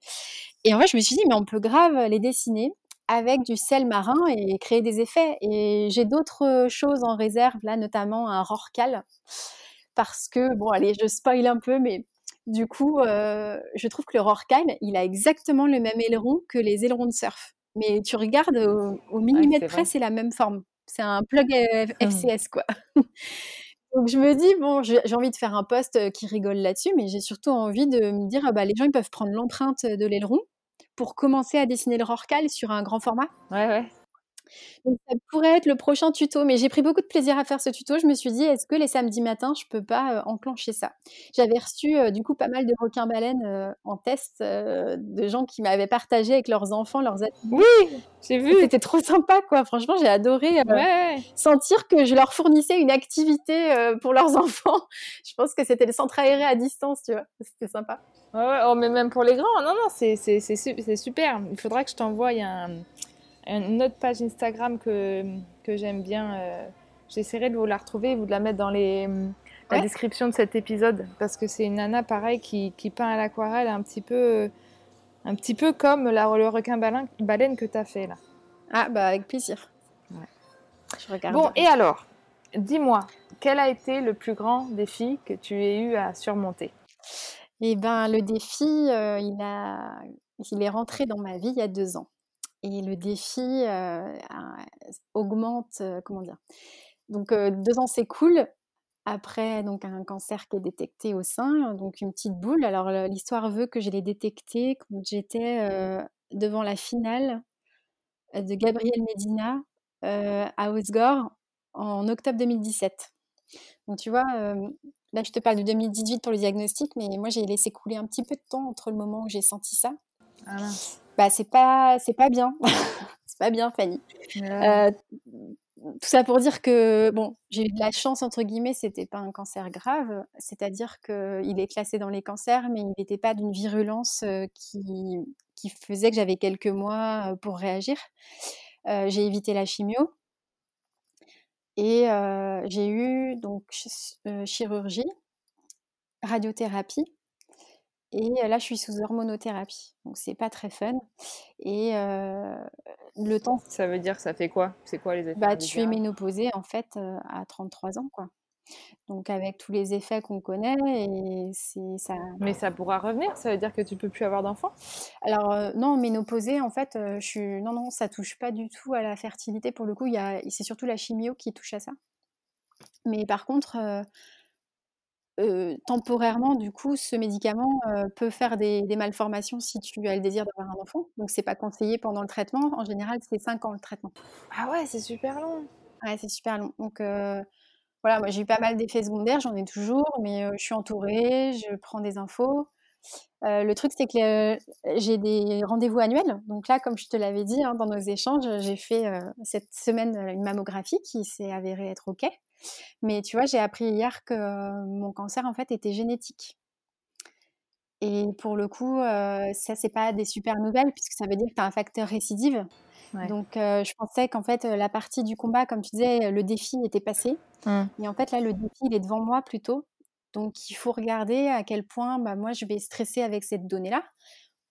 Et en vrai, je me suis dit, mais on peut grave les dessiner avec du sel marin et créer des effets. Et j'ai d'autres choses en réserve, là, notamment un rorcal parce que, bon, allez, je spoil un peu, mais du coup, euh, je trouve que le Rorqual, il a exactement le même aileron que les ailerons de surf. Mais tu regardes au, millimètre près, c'est la même forme. C'est un plug FCS, quoi. [laughs] Donc je me dis, bon, j'ai envie de faire un post euh, qui rigole là-dessus, mais j'ai surtout envie de me dire, bah, les gens, ils peuvent prendre l'empreinte de l'aileron pour commencer à dessiner le Rorcal sur un grand format. Ouais, ouais. Donc ça pourrait être le prochain tuto, mais j'ai pris beaucoup de plaisir à faire ce tuto. Je me suis dit, est-ce que les samedis matins, je peux pas euh, enclencher ça? J'avais reçu euh, du coup pas mal de requins-baleines euh, en test de gens qui m'avaient partagé avec leurs enfants leurs ateliers. Oui, j'ai vu. C'était trop sympa, quoi. Franchement, j'ai adoré sentir que je leur fournissais une activité pour leurs [laughs] enfants. je pense que c'était le centre aéré à distance, tu vois. C'était sympa. Ouais, oh, mais même pour les grands, non, non, c'est super. Il faudra que je t'envoie un une autre page Instagram que, que j'aime bien. Euh, j'essaierai de vous la retrouver et vous de la mettre dans les, la description de cet épisode parce que c'est une nana pareil qui, qui peint à l'aquarelle un petit peu un petit peu comme la, le requin baleine, baleine que tu as fait là. Ah bah avec plaisir. Je regarde. Bon et alors, dis-moi, quel a été le plus grand défi que tu aies eu à surmonter? Eh ben le défi, euh, il a, il est rentré dans ma vie il y a deux ans et le défi augmente, comment dire? Donc deux ans cool. Après donc un cancer qui est détecté au sein, donc une petite boule. Alors l'histoire veut que je l'ai détecté quand j'étais devant la finale de Gabriel Medina à Osgore en octobre 2017. Donc tu vois, là je te parle de 2018 pour le diagnostic, mais moi j'ai laissé couler un petit peu de temps entre le moment où j'ai senti ça. Ah bah c'est pas c'est pas bien. [laughs] C'est pas bien Fanny. Euh, tout ça pour dire que bon j'ai eu de la chance entre guillemets c'était pas un cancer grave. C'est-à-dire que il est classé dans les cancers mais il n'était pas d'une virulence euh, qui qui faisait que j'avais quelques mois euh, pour réagir. J'ai évité la chimio. Et j'ai eu donc chirurgie radiothérapie et là, je suis sous hormonothérapie, donc c'est pas très fun. Et le temps. Ça veut dire, ça fait quoi? C'est quoi les effets Bah, tu es ménopausée en fait à 33 ans, quoi. Donc avec tous les effets qu'on connaît, et c'est ça. Mais ça pourra revenir? Ça veut dire que tu peux plus avoir d'enfants? Alors non, ménopausée, en fait, je suis non non, ça touche pas du tout à la fertilité. Pour le coup, il a, c'est surtout la chimio qui touche à ça. Mais par contre temporairement, du coup, ce médicament peut faire des, malformations si tu as le désir d'avoir un enfant? Donc, c'est pas conseillé pendant le traitement? En général, c'est 5 ans le traitement. Ah ouais, c'est super long. Ouais, c'est super long. Donc, voilà, moi j'ai eu pas mal d'effets secondaires, j'en ai toujours, mais je suis entourée, je prends des infos. le truc, c'est que j'ai des rendez-vous annuels. Donc là, comme je te l'avais dit hein, dans nos échanges, j'ai fait cette semaine une mammographie qui s'est avérée être OK. Mais tu vois, j'ai appris hier que mon cancer, en fait, était génétique. Et pour le coup, ça, c'est pas des super nouvelles, puisque ça veut dire que tu as un facteur récidive. Donc, je pensais qu'en fait, la partie du combat, comme tu disais, le défi était passé. Mmh. Et en fait, là, le défi, il est devant moi plutôt. Donc, il faut regarder à quel point bah, moi, je vais stresser avec cette donnée-là,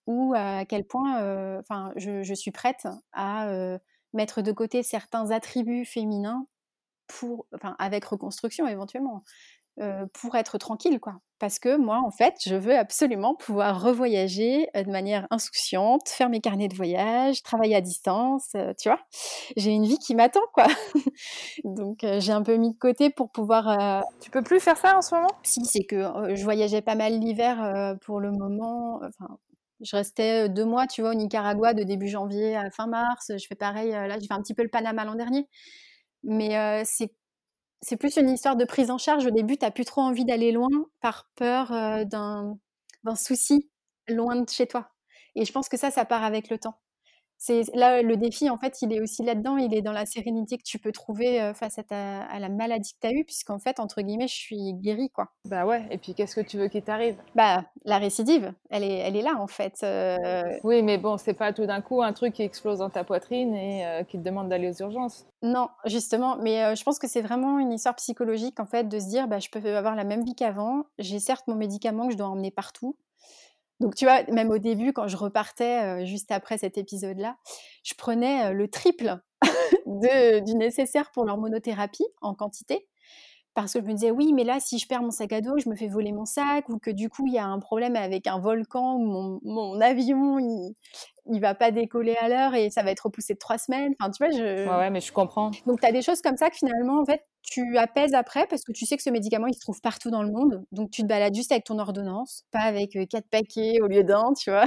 ou à quel point enfin, je, je, suis prête à mettre de côté certains attributs féminins pour, enfin, avec reconstruction éventuellement, euh, pour être tranquille, quoi. Parce que moi, en fait, je veux absolument pouvoir revoyager euh, de manière insouciante, faire mes carnets de voyage, travailler à distance, euh, tu vois. J'ai une vie qui m'attend, quoi. [laughs] Donc, j'ai un peu mis de côté pour pouvoir. Tu peux plus faire ça en ce moment? Si, c'est que je voyageais pas mal l'hiver pour le moment. Enfin, je restais deux mois, tu vois, au Nicaragua de début janvier à fin mars. Je fais pareil, là, j'ai fait un petit peu le Panama l'an dernier. Mais c'est plus une histoire de prise en charge. Au début, tu n'as plus trop envie d'aller loin par peur d'un souci loin de chez toi. Et je pense que ça, ça part avec le temps c'est là le défi en fait il est aussi là-dedans il est dans la sérénité que tu peux trouver face à, à la maladie que tu as eue puisqu'en fait entre guillemets je suis guérie quoi. Bah ouais et puis qu'est-ce que tu veux qu'il t'arrive? Bah la récidive elle est elle est là en fait oui mais bon c'est pas tout d'un coup un truc qui explose dans ta poitrine et qui te demande d'aller aux urgences. Non justement mais je pense que c'est vraiment une histoire psychologique en fait de se dire bah je peux avoir la même vie qu'avant j'ai certes mon médicament que je dois emmener partout donc, tu vois, même au début, quand je repartais juste après cet épisode-là, je prenais le triple [laughs] du nécessaire pour l'hormonothérapie en quantité. Parce que je me disais, oui, mais là, si je perds mon sac à dos, je me fais voler mon sac, ou que du coup, il y a un problème avec un volcan, ou mon, mon avion, il, il va pas décoller à l'heure et ça va être repoussé de trois semaines. Enfin, tu vois, je... Ouais, mais je comprends. Donc, tu as des choses comme ça que finalement, en fait, tu apaises après parce que tu sais que ce médicament, il se trouve partout dans le monde. Donc, tu te balades juste avec ton ordonnance, pas avec euh, quatre paquets au lieu d'un, tu vois.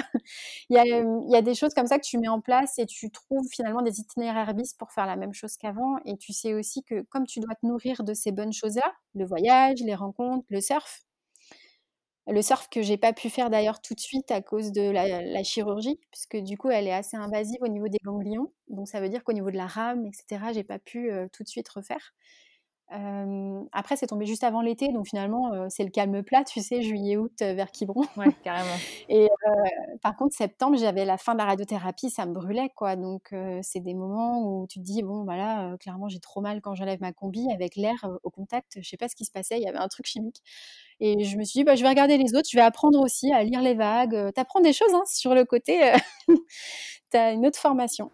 il, y a, il y a des choses comme ça que tu mets en place et tu trouves finalement des itinéraires bis pour faire la même chose qu'avant. Et tu sais aussi que comme tu dois te nourrir de ces bonnes choses-là, le voyage, les rencontres, le surf, le surf que j'ai pas pu faire d'ailleurs tout de suite à cause de la, chirurgie, puisque du coup elle est assez invasive au niveau des ganglions. Donc ça veut dire qu'au niveau de la rame, etc., j'ai pas pu tout de suite refaire après, c'est tombé juste avant l'été, donc finalement, c'est le calme plat, tu sais, juillet-août vers Quiberon. Ouais, [laughs] carrément. Et par contre, septembre, j'avais la fin de la radiothérapie, ça me brûlait, quoi. Donc, c'est des moments où tu te dis, bon, voilà, bah clairement, j'ai trop mal quand j'enlève ma combi avec l'air au contact. Je sais pas ce qui se passait, il y avait un truc chimique. Et je me suis dit, bah, je vais regarder les autres, je vais apprendre aussi à lire les vagues. T'apprends des choses hein, sur le côté, [laughs] t'as une autre formation.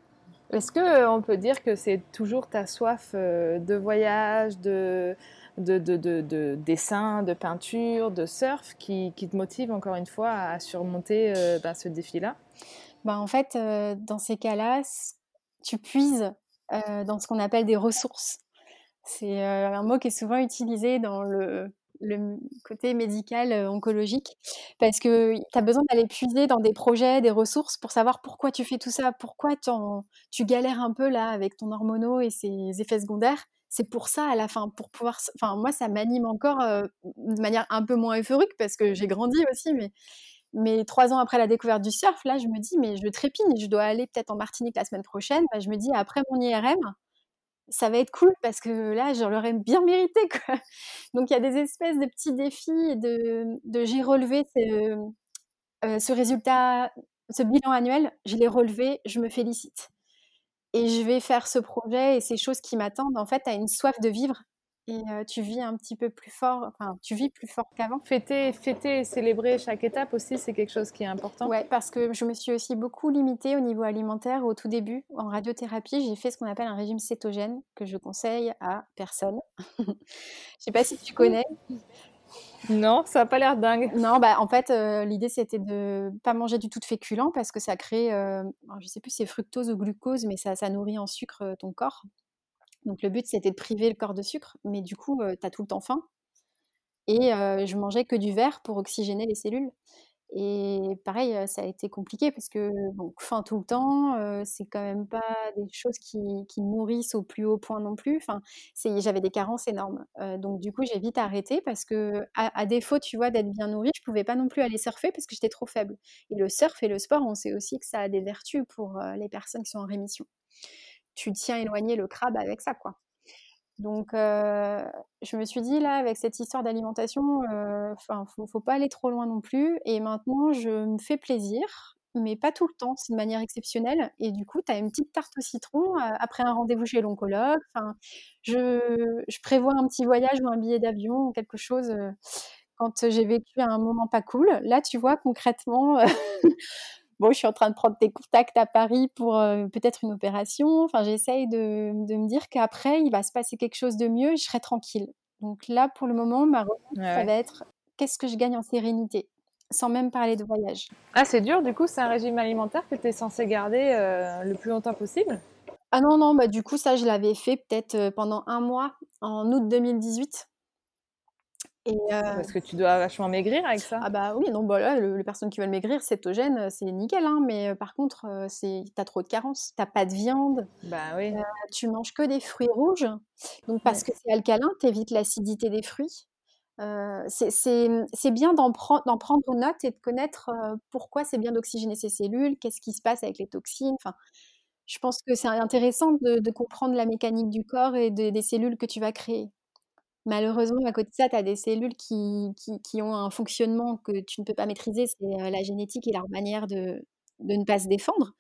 Est-ce qu'on euh, peut dire que c'est toujours ta soif euh, de voyage, de, de, de, de, dessin, de peinture, de surf qui, te motive encore une fois à surmonter euh, ben, ce défi-là? Ben, En fait, dans ces cas-là, tu puises dans ce qu'on appelle des ressources. C'est un mot qui est souvent utilisé dans le, le côté médical euh, oncologique parce que tu as besoin d'aller puiser dans des projets, des ressources pour savoir pourquoi tu fais tout ça, pourquoi tu galères un peu là avec ton hormono et ses effets secondaires. C'est pour ça à la fin, pour pouvoir. Enfin, moi, ça m'anime encore euh, de manière un peu moins euphorique parce que j'ai grandi aussi, mais mais trois ans après la découverte du surf, là, je me dis, mais je trépigne, je dois aller peut-être en Martinique la semaine prochaine. Bah, je me dis, après mon IRM, ça va être cool parce que là, je l'aurais bien mérité. Donc, il y a des espèces de petits défis de, de j'ai relevé ce, euh, ce résultat, ce bilan annuel, je l'ai relevé, je me félicite. Et je vais faire ce projet et ces choses qui m'attendent. En fait, as une soif de vivre et tu vis un petit peu plus fort, enfin, tu vis plus fort qu'avant. Fêter, fêter et célébrer chaque étape aussi, c'est quelque chose qui est important. Ouais, parce que je me suis aussi beaucoup limitée au niveau alimentaire au tout début. En radiothérapie, j'ai fait ce qu'on appelle un régime cétogène que je conseille à personne. [laughs] je sais pas si tu connais. Non, ça n'a pas l'air dingue. Non, bah en fait, l'idée c'était de pas manger du tout de féculents parce que ça crée, je je sais plus si c'est fructose ou glucose, mais ça, ça nourrit en sucre ton corps. Donc le but, c'était de priver le corps de sucre, mais du coup, tu as tout le temps faim. Et je mangeais que du verre pour oxygéner les cellules. Et pareil, ça a été compliqué parce que faim tout le temps, c'est quand même pas des choses qui, nourrissent au plus haut point non plus. J'avais des carences énormes. donc du coup, j'ai vite arrêté parce que à, défaut, tu vois, d'être bien nourrie, je pouvais pas non plus aller surfer parce que j'étais trop faible. Et le surf et le sport, on sait aussi que ça a des vertus pour les personnes qui sont en rémission tu tiens éloigné le crabe avec ça, quoi. Donc, je me suis dit, là, avec cette histoire d'alimentation, enfin, faut, faut pas aller trop loin non plus. Et maintenant, je me fais plaisir, mais pas tout le temps, c'est de manière exceptionnelle. Et du coup, tu as une petite tarte au citron après un rendez-vous chez l'oncologue. Je, je, prévois un petit voyage ou un billet d'avion ou quelque chose quand j'ai vécu un moment pas cool. Là, tu vois, concrètement, bon, je suis en train de prendre tes contacts à Paris pour euh, peut-être une opération. Enfin, j'essaye de, me dire qu'après, il va se passer quelque chose de mieux et je serai tranquille. Donc là, pour le moment, ma recherche, ça va être qu'est-ce que je gagne en sérénité sans même parler de voyage. Ah, c'est dur, du coup, c'est un régime alimentaire que tu es censé garder euh, le plus longtemps possible? Ah non, non, bah, du coup, ça, je l'avais fait peut-être euh, pendant un mois, en août 2018. Et euh, Parce que tu dois vachement maigrir avec ça. Ah bah oui, non, bah là, le- les personnes qui veulent maigrir, cétogène, euh, c'est nickel, hein, mais euh, par contre, c'est, t'as trop de carences, t'as pas de viande, Bah oui. tu manges que des fruits rouges, donc parce que c'est alcalin, t'évites l'acidité des fruits. Euh, c'est, bien d'en, prendre note et de connaître pourquoi c'est bien d'oxygéner ces cellules, qu'est-ce qui se passe avec les toxines. Enfin, je pense que c'est intéressant de, de comprendre la mécanique du corps et de- des cellules que tu vas créer. Malheureusement, à côté de ça, tu as des cellules qui, qui, qui ont un fonctionnement que tu ne peux pas maîtriser, c'est euh, la génétique et leur manière de, de ne pas se défendre.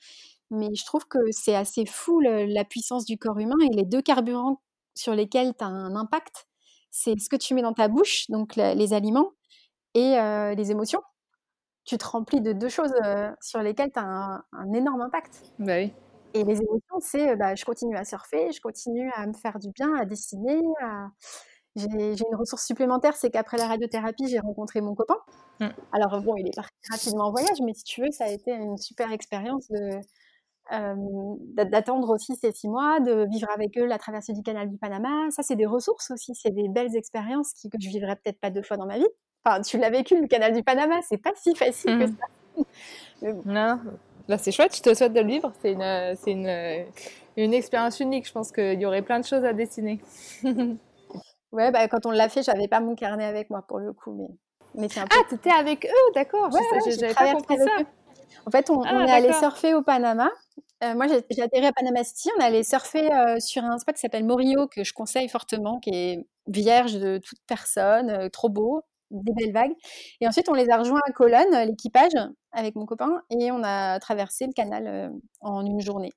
Mais je trouve que c'est assez fou le- la puissance du corps humain et les deux carburants sur lesquels tu as un impact, c'est ce que tu mets dans ta bouche, donc la- les aliments, et euh, les émotions. Tu te remplis de deux choses euh, sur lesquelles tu as un, un énorme impact. Bah oui. Et les émotions, c'est euh, bah, je continue à surfer, je continue à me faire du bien, à dessiner. à- J'ai une ressource supplémentaire, c'est qu'après la radiothérapie, j'ai rencontré mon copain. Mm. Alors bon, il est parti rapidement en voyage, mais si tu veux, ça a été une super expérience de euh, d'a- d'attendre aussi ces six mois, de vivre avec eux la traversée du canal du Panama. Ça, c'est des ressources aussi, c'est des belles expériences qui, que je vivrai peut-être pas deux fois dans ma vie. Enfin, tu l'as vécu, le canal du Panama, c'est pas si facile que Mm. ça. [laughs] Non. Là, c'est chouette, je te souhaite de le vivre. C'est une, euh, une, euh, une expérience unique. Je pense qu'il y aurait plein de choses à dessiner. [laughs] Ouais, bah, quand on l'a fait, j'avais pas mon carnet avec moi pour le coup, mais, mais c'est un peu Ah, t'étais avec eux, d'accord. Ouais, J'avais pas compris ça. eux. En fait, on, Ah, on est allé surfer au Panama. Euh, moi, j'ai atterri à Panama City. On est allé surfer euh, sur un spot qui s'appelle Morillo, que je conseille fortement, qui est vierge de toute personne, euh, trop beau, des belles vagues. Et ensuite, on les a rejoints à Colonne, l'équipage, avec mon copain, et on a traversé le canal en une journée.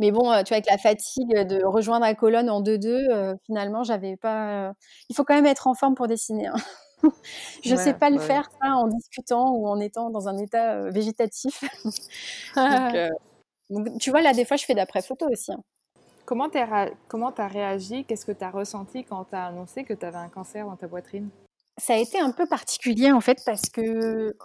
Mais bon, euh, tu vois, avec la fatigue de rejoindre à Colonne en 2-2, euh, finalement, j'avais pas. euh, Il faut quand même être en forme pour dessiner. hein. [laughs] Je sais Ouais, pas le bah faire ça en discutant ou en étant dans un état végétatif. [laughs] Donc, [laughs] euh, donc, tu vois, là, des fois, je fais d'après-photo aussi. hein. Comment comment t'as réagi? Qu'est-ce que t'as ressenti quand t'as annoncé que t'avais un cancer dans ta poitrine? Ça a été un peu particulier, en fait, parce que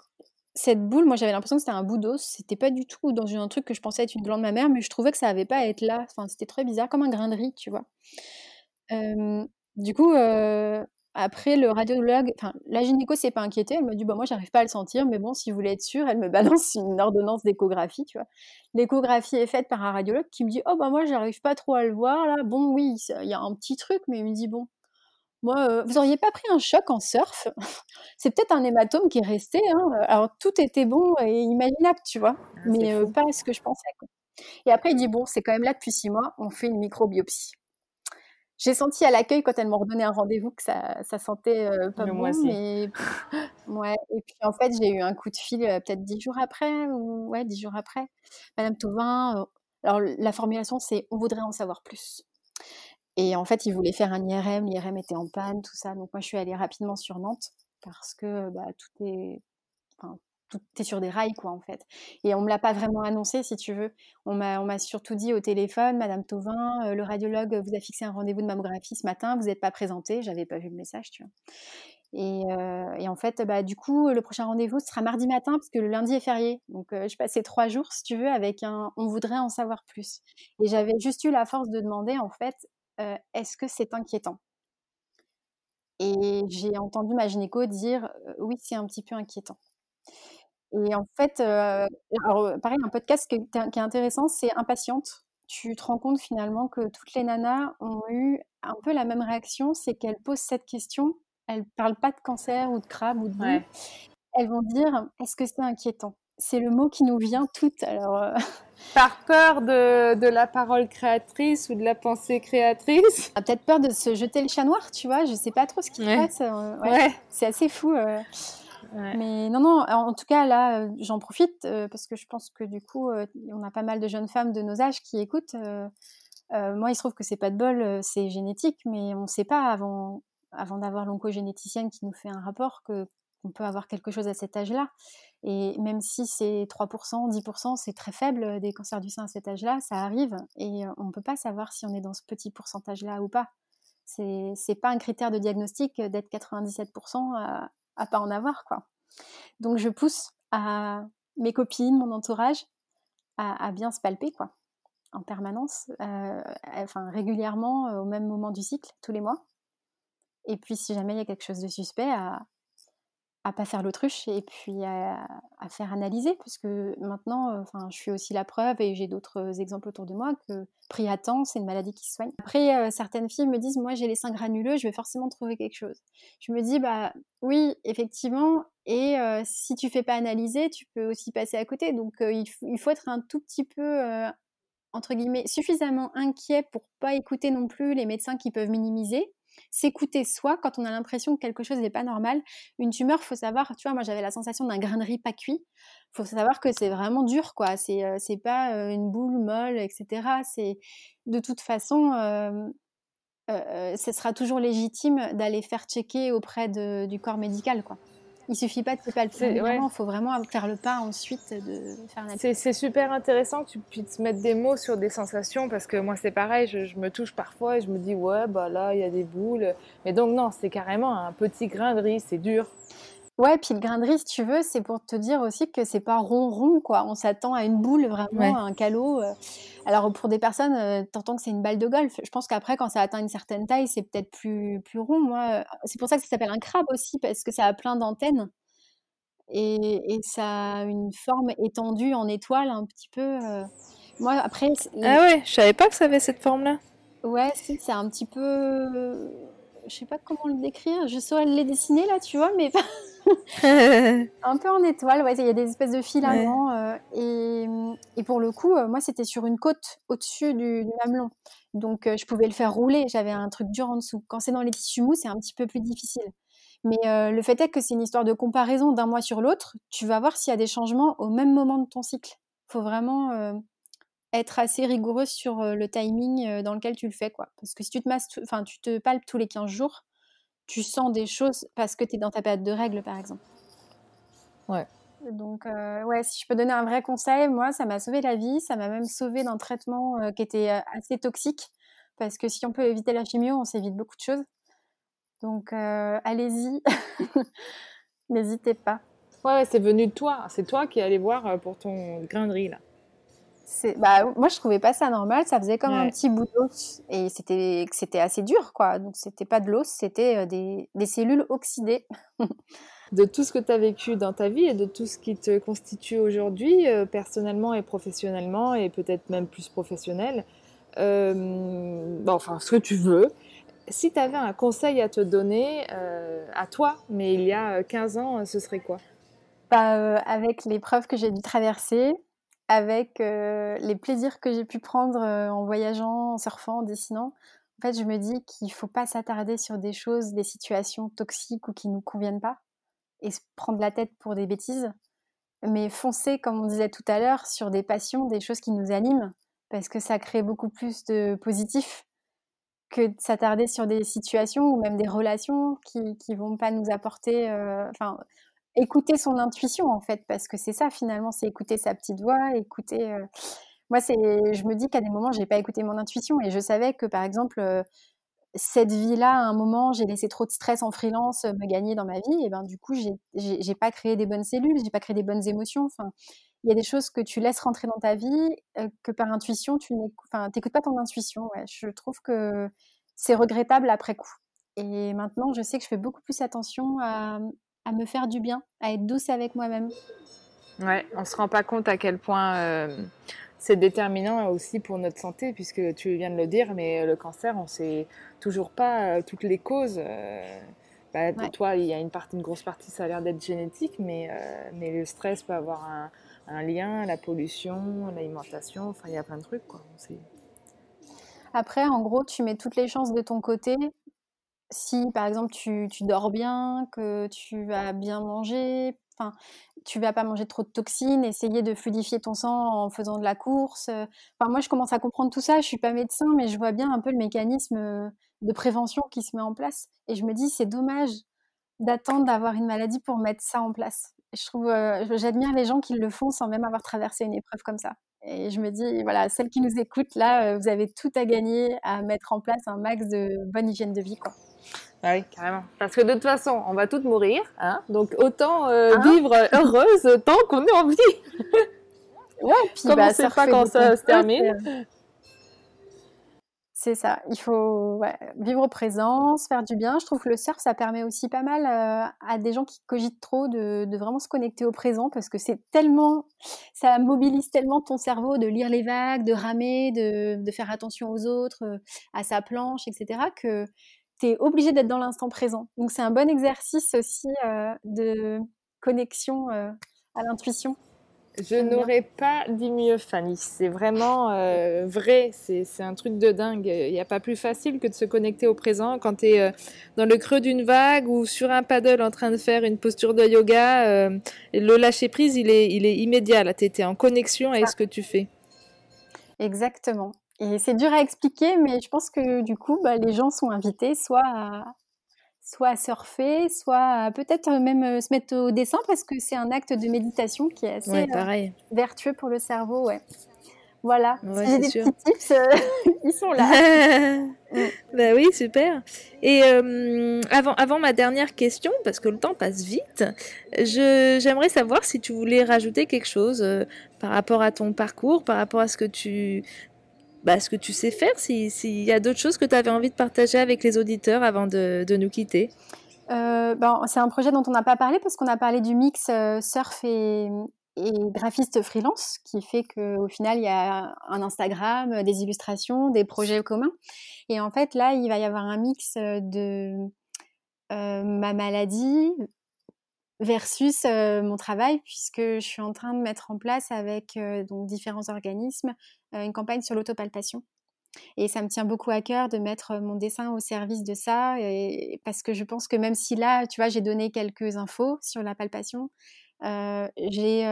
cette boule, moi, j'avais l'impression que c'était un bout d'os. C'était pas du tout dans un truc que je pensais être une glande mammaire, mais je trouvais que ça avait pas à être là. Enfin, c'était très bizarre, comme un grain de riz, tu vois. Du coup, euh, après le radiologue, enfin la gynéco s'est pas inquiétée, elle m'a dit bah moi j'arrive pas à le sentir, mais bon si vous voulez être sûre, elle me balance [laughs] une ordonnance d'échographie, tu vois. L'échographie est faite par un radiologue qui me dit oh bah moi j'arrive pas trop à le voir là, bon oui il y a un petit truc, mais il me dit bon moi euh, vous auriez pas pris un choc en surf, [laughs] c'est peut-être un hématome qui est resté, hein. alors tout était bon et imaginable, tu vois, Ah, mais euh, pas ce que je pensais. quoi. Et après il dit bon c'est quand même là depuis six mois, on fait une microbiopsie. J'ai senti à l'accueil quand elles m'ont redonné un rendez-vous que ça, ça sentait euh, pas bon, mais [laughs] ouais. Et puis en fait, j'ai eu un coup de fil euh, peut-être dix jours après, ou ouais, dix jours après. Madame Tauvin, euh, alors la formulation c'est on voudrait en savoir plus. Et en fait, ils voulaient faire un IRM, l'IRM était en panne, tout ça. Donc moi, je suis allée rapidement sur Nantes parce que bah, tout est, sur des rails, quoi, en fait. Et on me l'a pas vraiment annoncé, si tu veux. On m'a, surtout dit au téléphone, Madame Tauvin, euh, le radiologue vous a fixé un rendez-vous de mammographie ce matin, vous n'êtes pas présentée. J'avais pas vu le message, tu vois. Et, euh, en fait, bah, du coup, le prochain rendez-vous sera mardi matin parce que le lundi est férié. Donc, euh, je passais trois jours, si tu veux, avec un. On voudrait en savoir plus. Et j'avais juste eu la force de demander, en fait, euh, est-ce que c'est inquiétant? Et j'ai entendu ma gynéco dire, euh, oui, c'est un petit peu inquiétant. Et en fait, euh, alors, pareil, un podcast qui est, qui est intéressant, c'est Impatiente. Tu te rends compte finalement que toutes les nanas ont eu un peu la même réaction, c'est qu'elles posent cette question, elles parlent pas de cancer ou de crabe ou de Ouais. elles vont dire est-ce que c'est inquiétant? C'est le mot qui nous vient toutes. Alors, euh, Par peur de, de la parole créatrice ou de la pensée créatrice on a peut-être peur de se jeter le chat noir, tu vois, je sais pas trop ce qui se Ouais. passe. euh, ouais. Ouais. C'est assez fou. euh. Mais non, non, en tout cas, là, j'en profite parce que je pense que du coup, on a pas mal de jeunes femmes de nos âges qui écoutent. moi, il se trouve que c'est pas de bol, c'est génétique, mais on ne sait pas avant, avant d'avoir l'oncogénéticienne qui nous fait un rapport que qu'on peut avoir quelque chose à cet âge-là. Et même si c'est 3%, 10%, c'est très faible euh, des cancers du sein à cet âge-là, ça arrive et euh, on ne peut pas savoir si on est dans ce petit pourcentage-là ou pas. C'est c'est pas un critère de diagnostic euh, d'être 97% à, à pas en avoir, quoi. Donc je pousse à mes copines, mon entourage, à, bien se palper, quoi, en permanence, enfin régulièrement, au même moment du cycle, tous les mois. Et puis, si jamais il y a quelque chose de suspect, à, à pas faire l'autruche et puis à, faire analyser parce que maintenant euh, enfin je suis aussi la preuve et j'ai d'autres exemples autour de moi que pris à temps c'est une maladie qui se soigne. Après euh, certaines filles me disent moi j'ai les seins granuleux je vais forcément trouver quelque chose. Je me dis bah oui effectivement et euh, si tu fais pas analyser tu peux aussi passer à côté. Donc il, il, faut être un tout petit peu entre guillemets suffisamment inquiet pour pas écouter non plus les médecins qui peuvent minimiser s'écouter soi quand on a l'impression que quelque chose n'est pas normal. Une tumeur, faut savoir, tu vois, moi j'avais la sensation d'un grain de riz pas cuit. Faut savoir que c'est vraiment dur, quoi. C'est euh, c'est pas euh, une boule molle, etc. C'est de toute façon, euh, ce sera toujours légitime d'aller faire checker auprès du corps médical, quoi. Il suffit pas de se palper il faut vraiment faire le pas ensuite de faire un C'est super intéressant que tu puisses mettre des mots sur des sensations parce que moi c'est pareil, je, me touche parfois et je me dis ouais bah là il y a des boules. Mais donc non, c'est carrément un petit grain de riz, c'est dur. Ouais, puis le grain de riz, si tu veux, c'est pour te dire aussi que c'est pas rond rond quoi. On s'attend à une boule vraiment, à un calot. Euh. Alors pour des personnes, euh, t'entends que c'est une balle de golf. Je pense qu'après, quand ça atteint une certaine taille, c'est peut-être plus plus rond. Moi, euh, c'est pour ça que ça s'appelle un crabe aussi parce que ça a plein d'antennes et, et, ça a une forme étendue en étoile un petit peu. Moi après. Ah ouais, je savais pas que ça avait cette forme-là. Ouais, c'est un petit peu. Je sais pas comment le décrire. Je saurais le dessiner là, tu vois, mais [laughs] [laughs] un peu en étoile, ouais, il y a des espèces de filaments. Euh, et, et, pour le coup, euh, moi, c'était sur une côte au-dessus du, mamelon. Donc, euh, je pouvais le faire rouler. J'avais un truc dur en dessous. Quand c'est dans les tissus mous, c'est un petit peu plus difficile. Mais le fait est que c'est une histoire de comparaison d'un mois sur l'autre. Tu vas voir s'il y a des changements au même moment de ton cycle. Il faut vraiment être assez rigoureuse sur le timing dans lequel tu le fais. quoi. Parce que si tu te, masses enfin, tu te palpes tous les 15 jours, tu sens des choses parce que tu es dans ta période de règles, par exemple. Ouais. Donc, euh, ouais, si je peux donner un vrai conseil, moi, ça m'a sauvé la vie. Ça m'a même sauvé d'un traitement euh, qui était assez toxique. Parce que si on peut éviter la chimio, on s'évite beaucoup de choses. Donc, allez-y. [laughs] N'hésitez pas. Ouais, c'est venu de toi. C'est toi qui es allé voir pour ton grain de riz, là bah, moi je trouvais pas ça normal, ça faisait comme un petit bout d'os et c'était c'était assez dur quoi. Donc c'était pas de l'os, c'était euh, des, des, cellules oxydées. de tout ce que tu as vécu dans ta vie et de tout ce qui te constitue aujourd'hui, euh, personnellement et professionnellement, et peut-être même plus professionnel, euh, bon, enfin ce que tu veux, si tu avais un conseil à te donner à toi, mais il y a 15 ans, ce serait quoi? Bah, Avec les preuves que j'ai dû traverser, avec les plaisirs que j'ai pu prendre en voyageant, en surfant, en dessinant. En fait, je me dis qu'il ne faut pas s'attarder sur des choses, des situations toxiques ou qui ne nous conviennent pas et se prendre la tête pour des bêtises, mais foncer, comme on disait tout à l'heure, sur des passions, des choses qui nous animent, parce que ça crée beaucoup plus de positif que de s'attarder sur des situations ou même des relations qui ne vont pas nous apporter. Enfin, écouter son intuition en fait, parce que c'est ça finalement, c'est écouter sa petite voix, écouter. Euh, moi, c'est, je me dis qu'à des moments, j'ai pas écouté mon intuition et je savais que par exemple, euh, cette vie-là, à un moment, j'ai laissé trop de stress en freelance euh, me gagner dans ma vie, et ben du coup, j'ai, pas créé des bonnes cellules, j'ai pas créé des bonnes émotions. Enfin, il y a des choses que tu laisses rentrer dans ta vie que par intuition, tu n'écoutes pas ton intuition. Je trouve que c'est regrettable après coup. Et maintenant, je sais que je fais beaucoup plus attention à, à me faire du bien, à être douce avec moi-même. Ouais, on se rend pas compte à quel point euh, c'est déterminant aussi pour notre santé, puisque tu viens de le dire, mais le cancer, on sait toujours pas euh, toutes les causes. Euh, bah, toi, il y a une partie, une grosse partie, ça a l'air d'être génétique, mais, mais le stress peut avoir un, un lien, la pollution, l'alimentation, enfin, il y a plein de trucs, quoi. Après, en gros, tu mets toutes les chances de ton côté si par exemple tu, dors bien, que tu vas bien manger, enfin tu vas pas manger trop de toxines, essayer de fluidifier ton sang en faisant de la course. Euh, enfin moi je commence à comprendre tout ça. Je suis pas médecin, mais je vois bien un peu le mécanisme euh, de prévention qui se met en place. Et je me dis c'est dommage d'attendre d'avoir une maladie pour mettre ça en place. Je trouve, euh, j'admire les gens qui le font sans même avoir traversé une épreuve comme ça. Et je me dis, voilà, celles qui nous écoutent, là, vous avez tout à gagner à mettre en place un max de bonne hygiène de vie. Quoi. Ah oui, carrément. Parce que de toute façon, on va toutes mourir, hein donc autant euh, hein vivre heureuse tant qu'on est en vie. [laughs] ouais, puis Comme bah, on sait pas quand ça se termine. [laughs] C'est ça, il faut vivre au présent, se faire du bien. Je trouve que le surf, ça permet aussi pas mal euh, à des gens qui cogitent trop de, vraiment se connecter au présent parce que c'est tellement, ça mobilise tellement ton cerveau de lire les vagues, de ramer, de, faire attention aux autres, euh, à sa planche, etc. que tu es obligé d'être dans l'instant présent. Donc c'est un bon exercice aussi euh, de connexion à l'intuition. Je n'aurais pas dit mieux, Fanny. C'est vraiment euh, vrai. C'est un truc de dingue. Il n'y a pas plus facile que de se connecter au présent quand tu es euh, dans le creux d'une vague ou sur un paddle en train de faire une posture de yoga. Euh, le lâcher prise, il est, il est immédiat. Tu es en connexion avec ce que tu fais. Exactement. Et c'est dur à expliquer, mais je pense que du coup, bah, les gens sont invités soit à, soit à surfer, soit peut-être même euh, se mettre au dessin parce que c'est un acte de méditation qui est assez euh, vertueux pour le cerveau. Ouais. Voilà, si j'ai des petits tips, euh, [laughs] ils sont là. [laughs] bah oui, super. Et avant, avant ma dernière question, parce que le temps passe vite, j'aimerais savoir si tu voulais rajouter quelque chose par rapport à ton parcours, par rapport à ce que tu bah, ce que tu sais faire, s'il y a d'autres choses que tu avais envie de partager avec les auditeurs avant de, nous quitter? Euh, ben, c'est un projet dont on n'a pas parlé parce qu'on a parlé du mix euh, surf et, graphiste freelance qui fait qu'au final il y a un Instagram, des illustrations, des projets communs. Et en fait là il va y avoir un mix de euh, ma maladie versus mon travail puisque je suis en train de mettre en place avec donc différents organismes une campagne sur l'autopalpation. Et ça me tient beaucoup à cœur de mettre mon dessin au service de ça, parce que je pense que même si là, tu vois, j'ai donné quelques infos sur la palpation, j'ai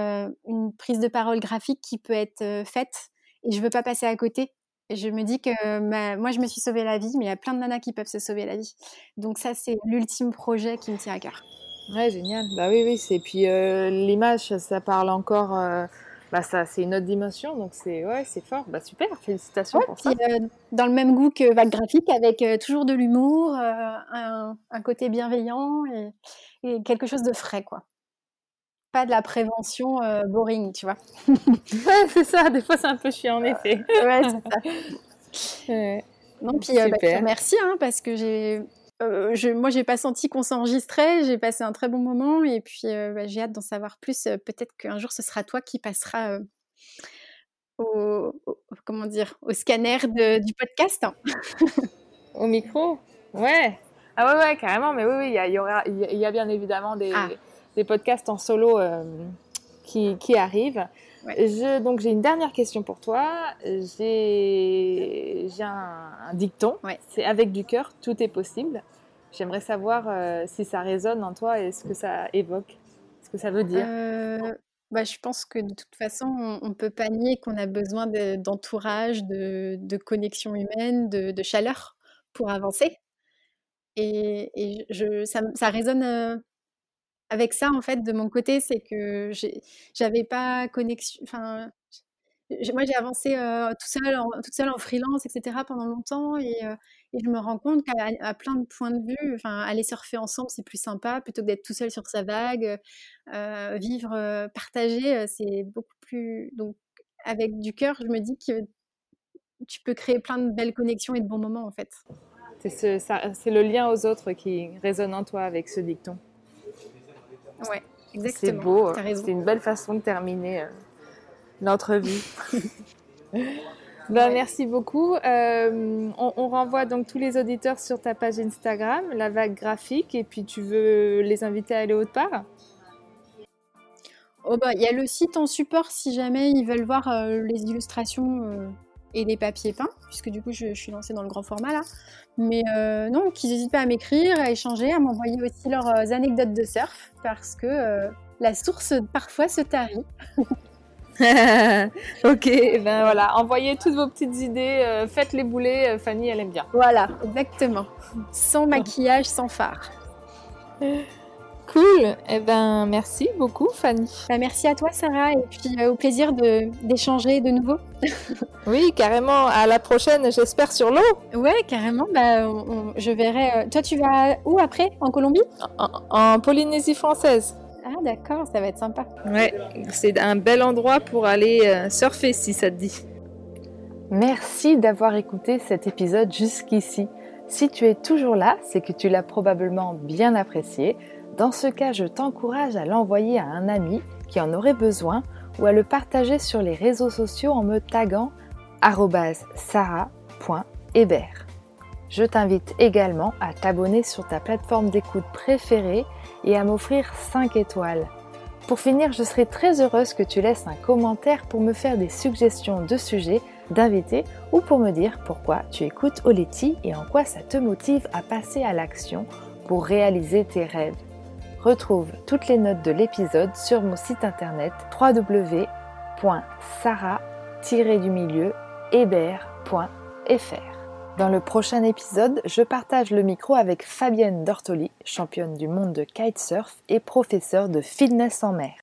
une prise de parole graphique qui peut être faite, et je veux pas passer à côté. Je me dis que moi, je me suis sauvé la vie, mais il y a plein de nanas qui peuvent se sauver la vie. Donc ça, c'est l'ultime projet qui me tient à cœur. Ouais, génial. Bah oui, oui. C'est puis euh, l'image, ça parle encore. Euh, bah ça, c'est une autre dimension, donc c'est ouais, c'est fort. Bah super, félicitations pour ça. Euh, dans le même goût que Vague Graphique, avec toujours de l'humour, un, un, côté bienveillant et, et, quelque chose de frais, quoi. Pas de la prévention boring, tu vois. [laughs] ouais, c'est ça. Des fois, c'est un peu chiant, en effet. ouais, c'est ça. [laughs] Ouais. Non, puis bah, merci, hein, parce que j'ai euh, je, moi, j'ai pas senti qu'on s'enregistrait. J'ai passé un très bon moment et puis euh, bah, j'ai hâte d'en savoir plus. Euh, peut-être qu'un jour, ce sera toi qui passeras au, comment dire, au scanner du podcast. [laughs] au micro? Ouais. Ah ouais, ouais, carrément. Mais oui, oui, il y a, y, aura, il y a bien évidemment des, ah. des podcasts en solo qui, qui, arrivent. Je, donc j'ai une dernière question pour toi. J'ai un, un, dicton. C'est avec du cœur, tout est possible. J'aimerais savoir euh, si ça résonne en toi et ce que ça évoque, ce que ça veut dire. Euh, bah, je pense que de toute façon, on ne peut pas nier qu'on a besoin d'entourage, de, de, connexion humaine, de, de, chaleur pour avancer. Et, et je, ça, ça, résonne euh, avec ça, en fait, de mon côté, c'est que j'avais pas connexion. Enfin, moi, j'ai avancé tout seul, en, toute seule en freelance, etc. pendant longtemps, et, et je me rends compte qu'à plein de points de vue, enfin, aller surfer ensemble, c'est plus sympa plutôt que d'être tout seul sur sa vague. vivre, partager, c'est beaucoup plus. Donc, avec du cœur, je me dis que tu peux créer plein de belles connexions et de bons moments, en fait. C'est ce, le lien aux autres qui résonne en toi avec ce dicton. Ouais, exactement. C'est beau, hein. c'est une belle façon de terminer notre vie. [laughs] [laughs] Ben, Merci beaucoup. Euh, on, renvoie donc tous les auditeurs sur ta page Instagram, la vague graphique, et puis tu veux les inviter à aller autre part? Oh bah, il y a le site en support si jamais ils veulent voir euh, les illustrations euh, et les papiers peints, puisque du coup je, suis lancée dans le grand format là. Mais non, qu'ils n'hésitent pas à m'écrire, à échanger, à m'envoyer aussi leurs anecdotes de surf, parce que la source parfois se tarit. [laughs] ok, ben voilà, envoyez toutes vos petites idées, euh, faites les boulets, euh, Fanny elle aime bien. Voilà, exactement. Sans maquillage, sans phare. [laughs] Cool, et eh ben merci beaucoup Fanny. Ben, merci à toi Sarah et puis euh, au plaisir d'échanger de, nouveau. [laughs] oui, carrément, à la prochaine j'espère sur l'eau. Ouais, carrément, bah, je verrai. Toi tu vas où après? En Colombie? En Polynésie française. Ah d'accord, ça va être sympa. Ouais, c'est un bel endroit pour aller euh, surfer si ça te dit. Merci d'avoir écouté cet épisode jusqu'ici. Si tu es toujours là, c'est que tu l'as probablement bien apprécié. Dans ce cas, je t'encourage à l'envoyer à un ami qui en aurait besoin ou à le partager sur les réseaux sociaux en me taguant sarah.hébert. Je t'invite également à t'abonner sur ta plateforme d'écoute préférée et à m'offrir 5 étoiles. Pour finir, je serai très heureuse que tu laisses un commentaire pour me faire des suggestions de sujets, d'invités ou pour me dire pourquoi tu écoutes Oleti et en quoi ça te motive à passer à l'action pour réaliser tes rêves. Retrouve toutes les notes de l'épisode sur mon site internet www.sarah-hébert.fr. Dans le prochain épisode, je partage le micro avec Fabienne Dortoli, championne du monde de kitesurf et professeure de fitness en mer.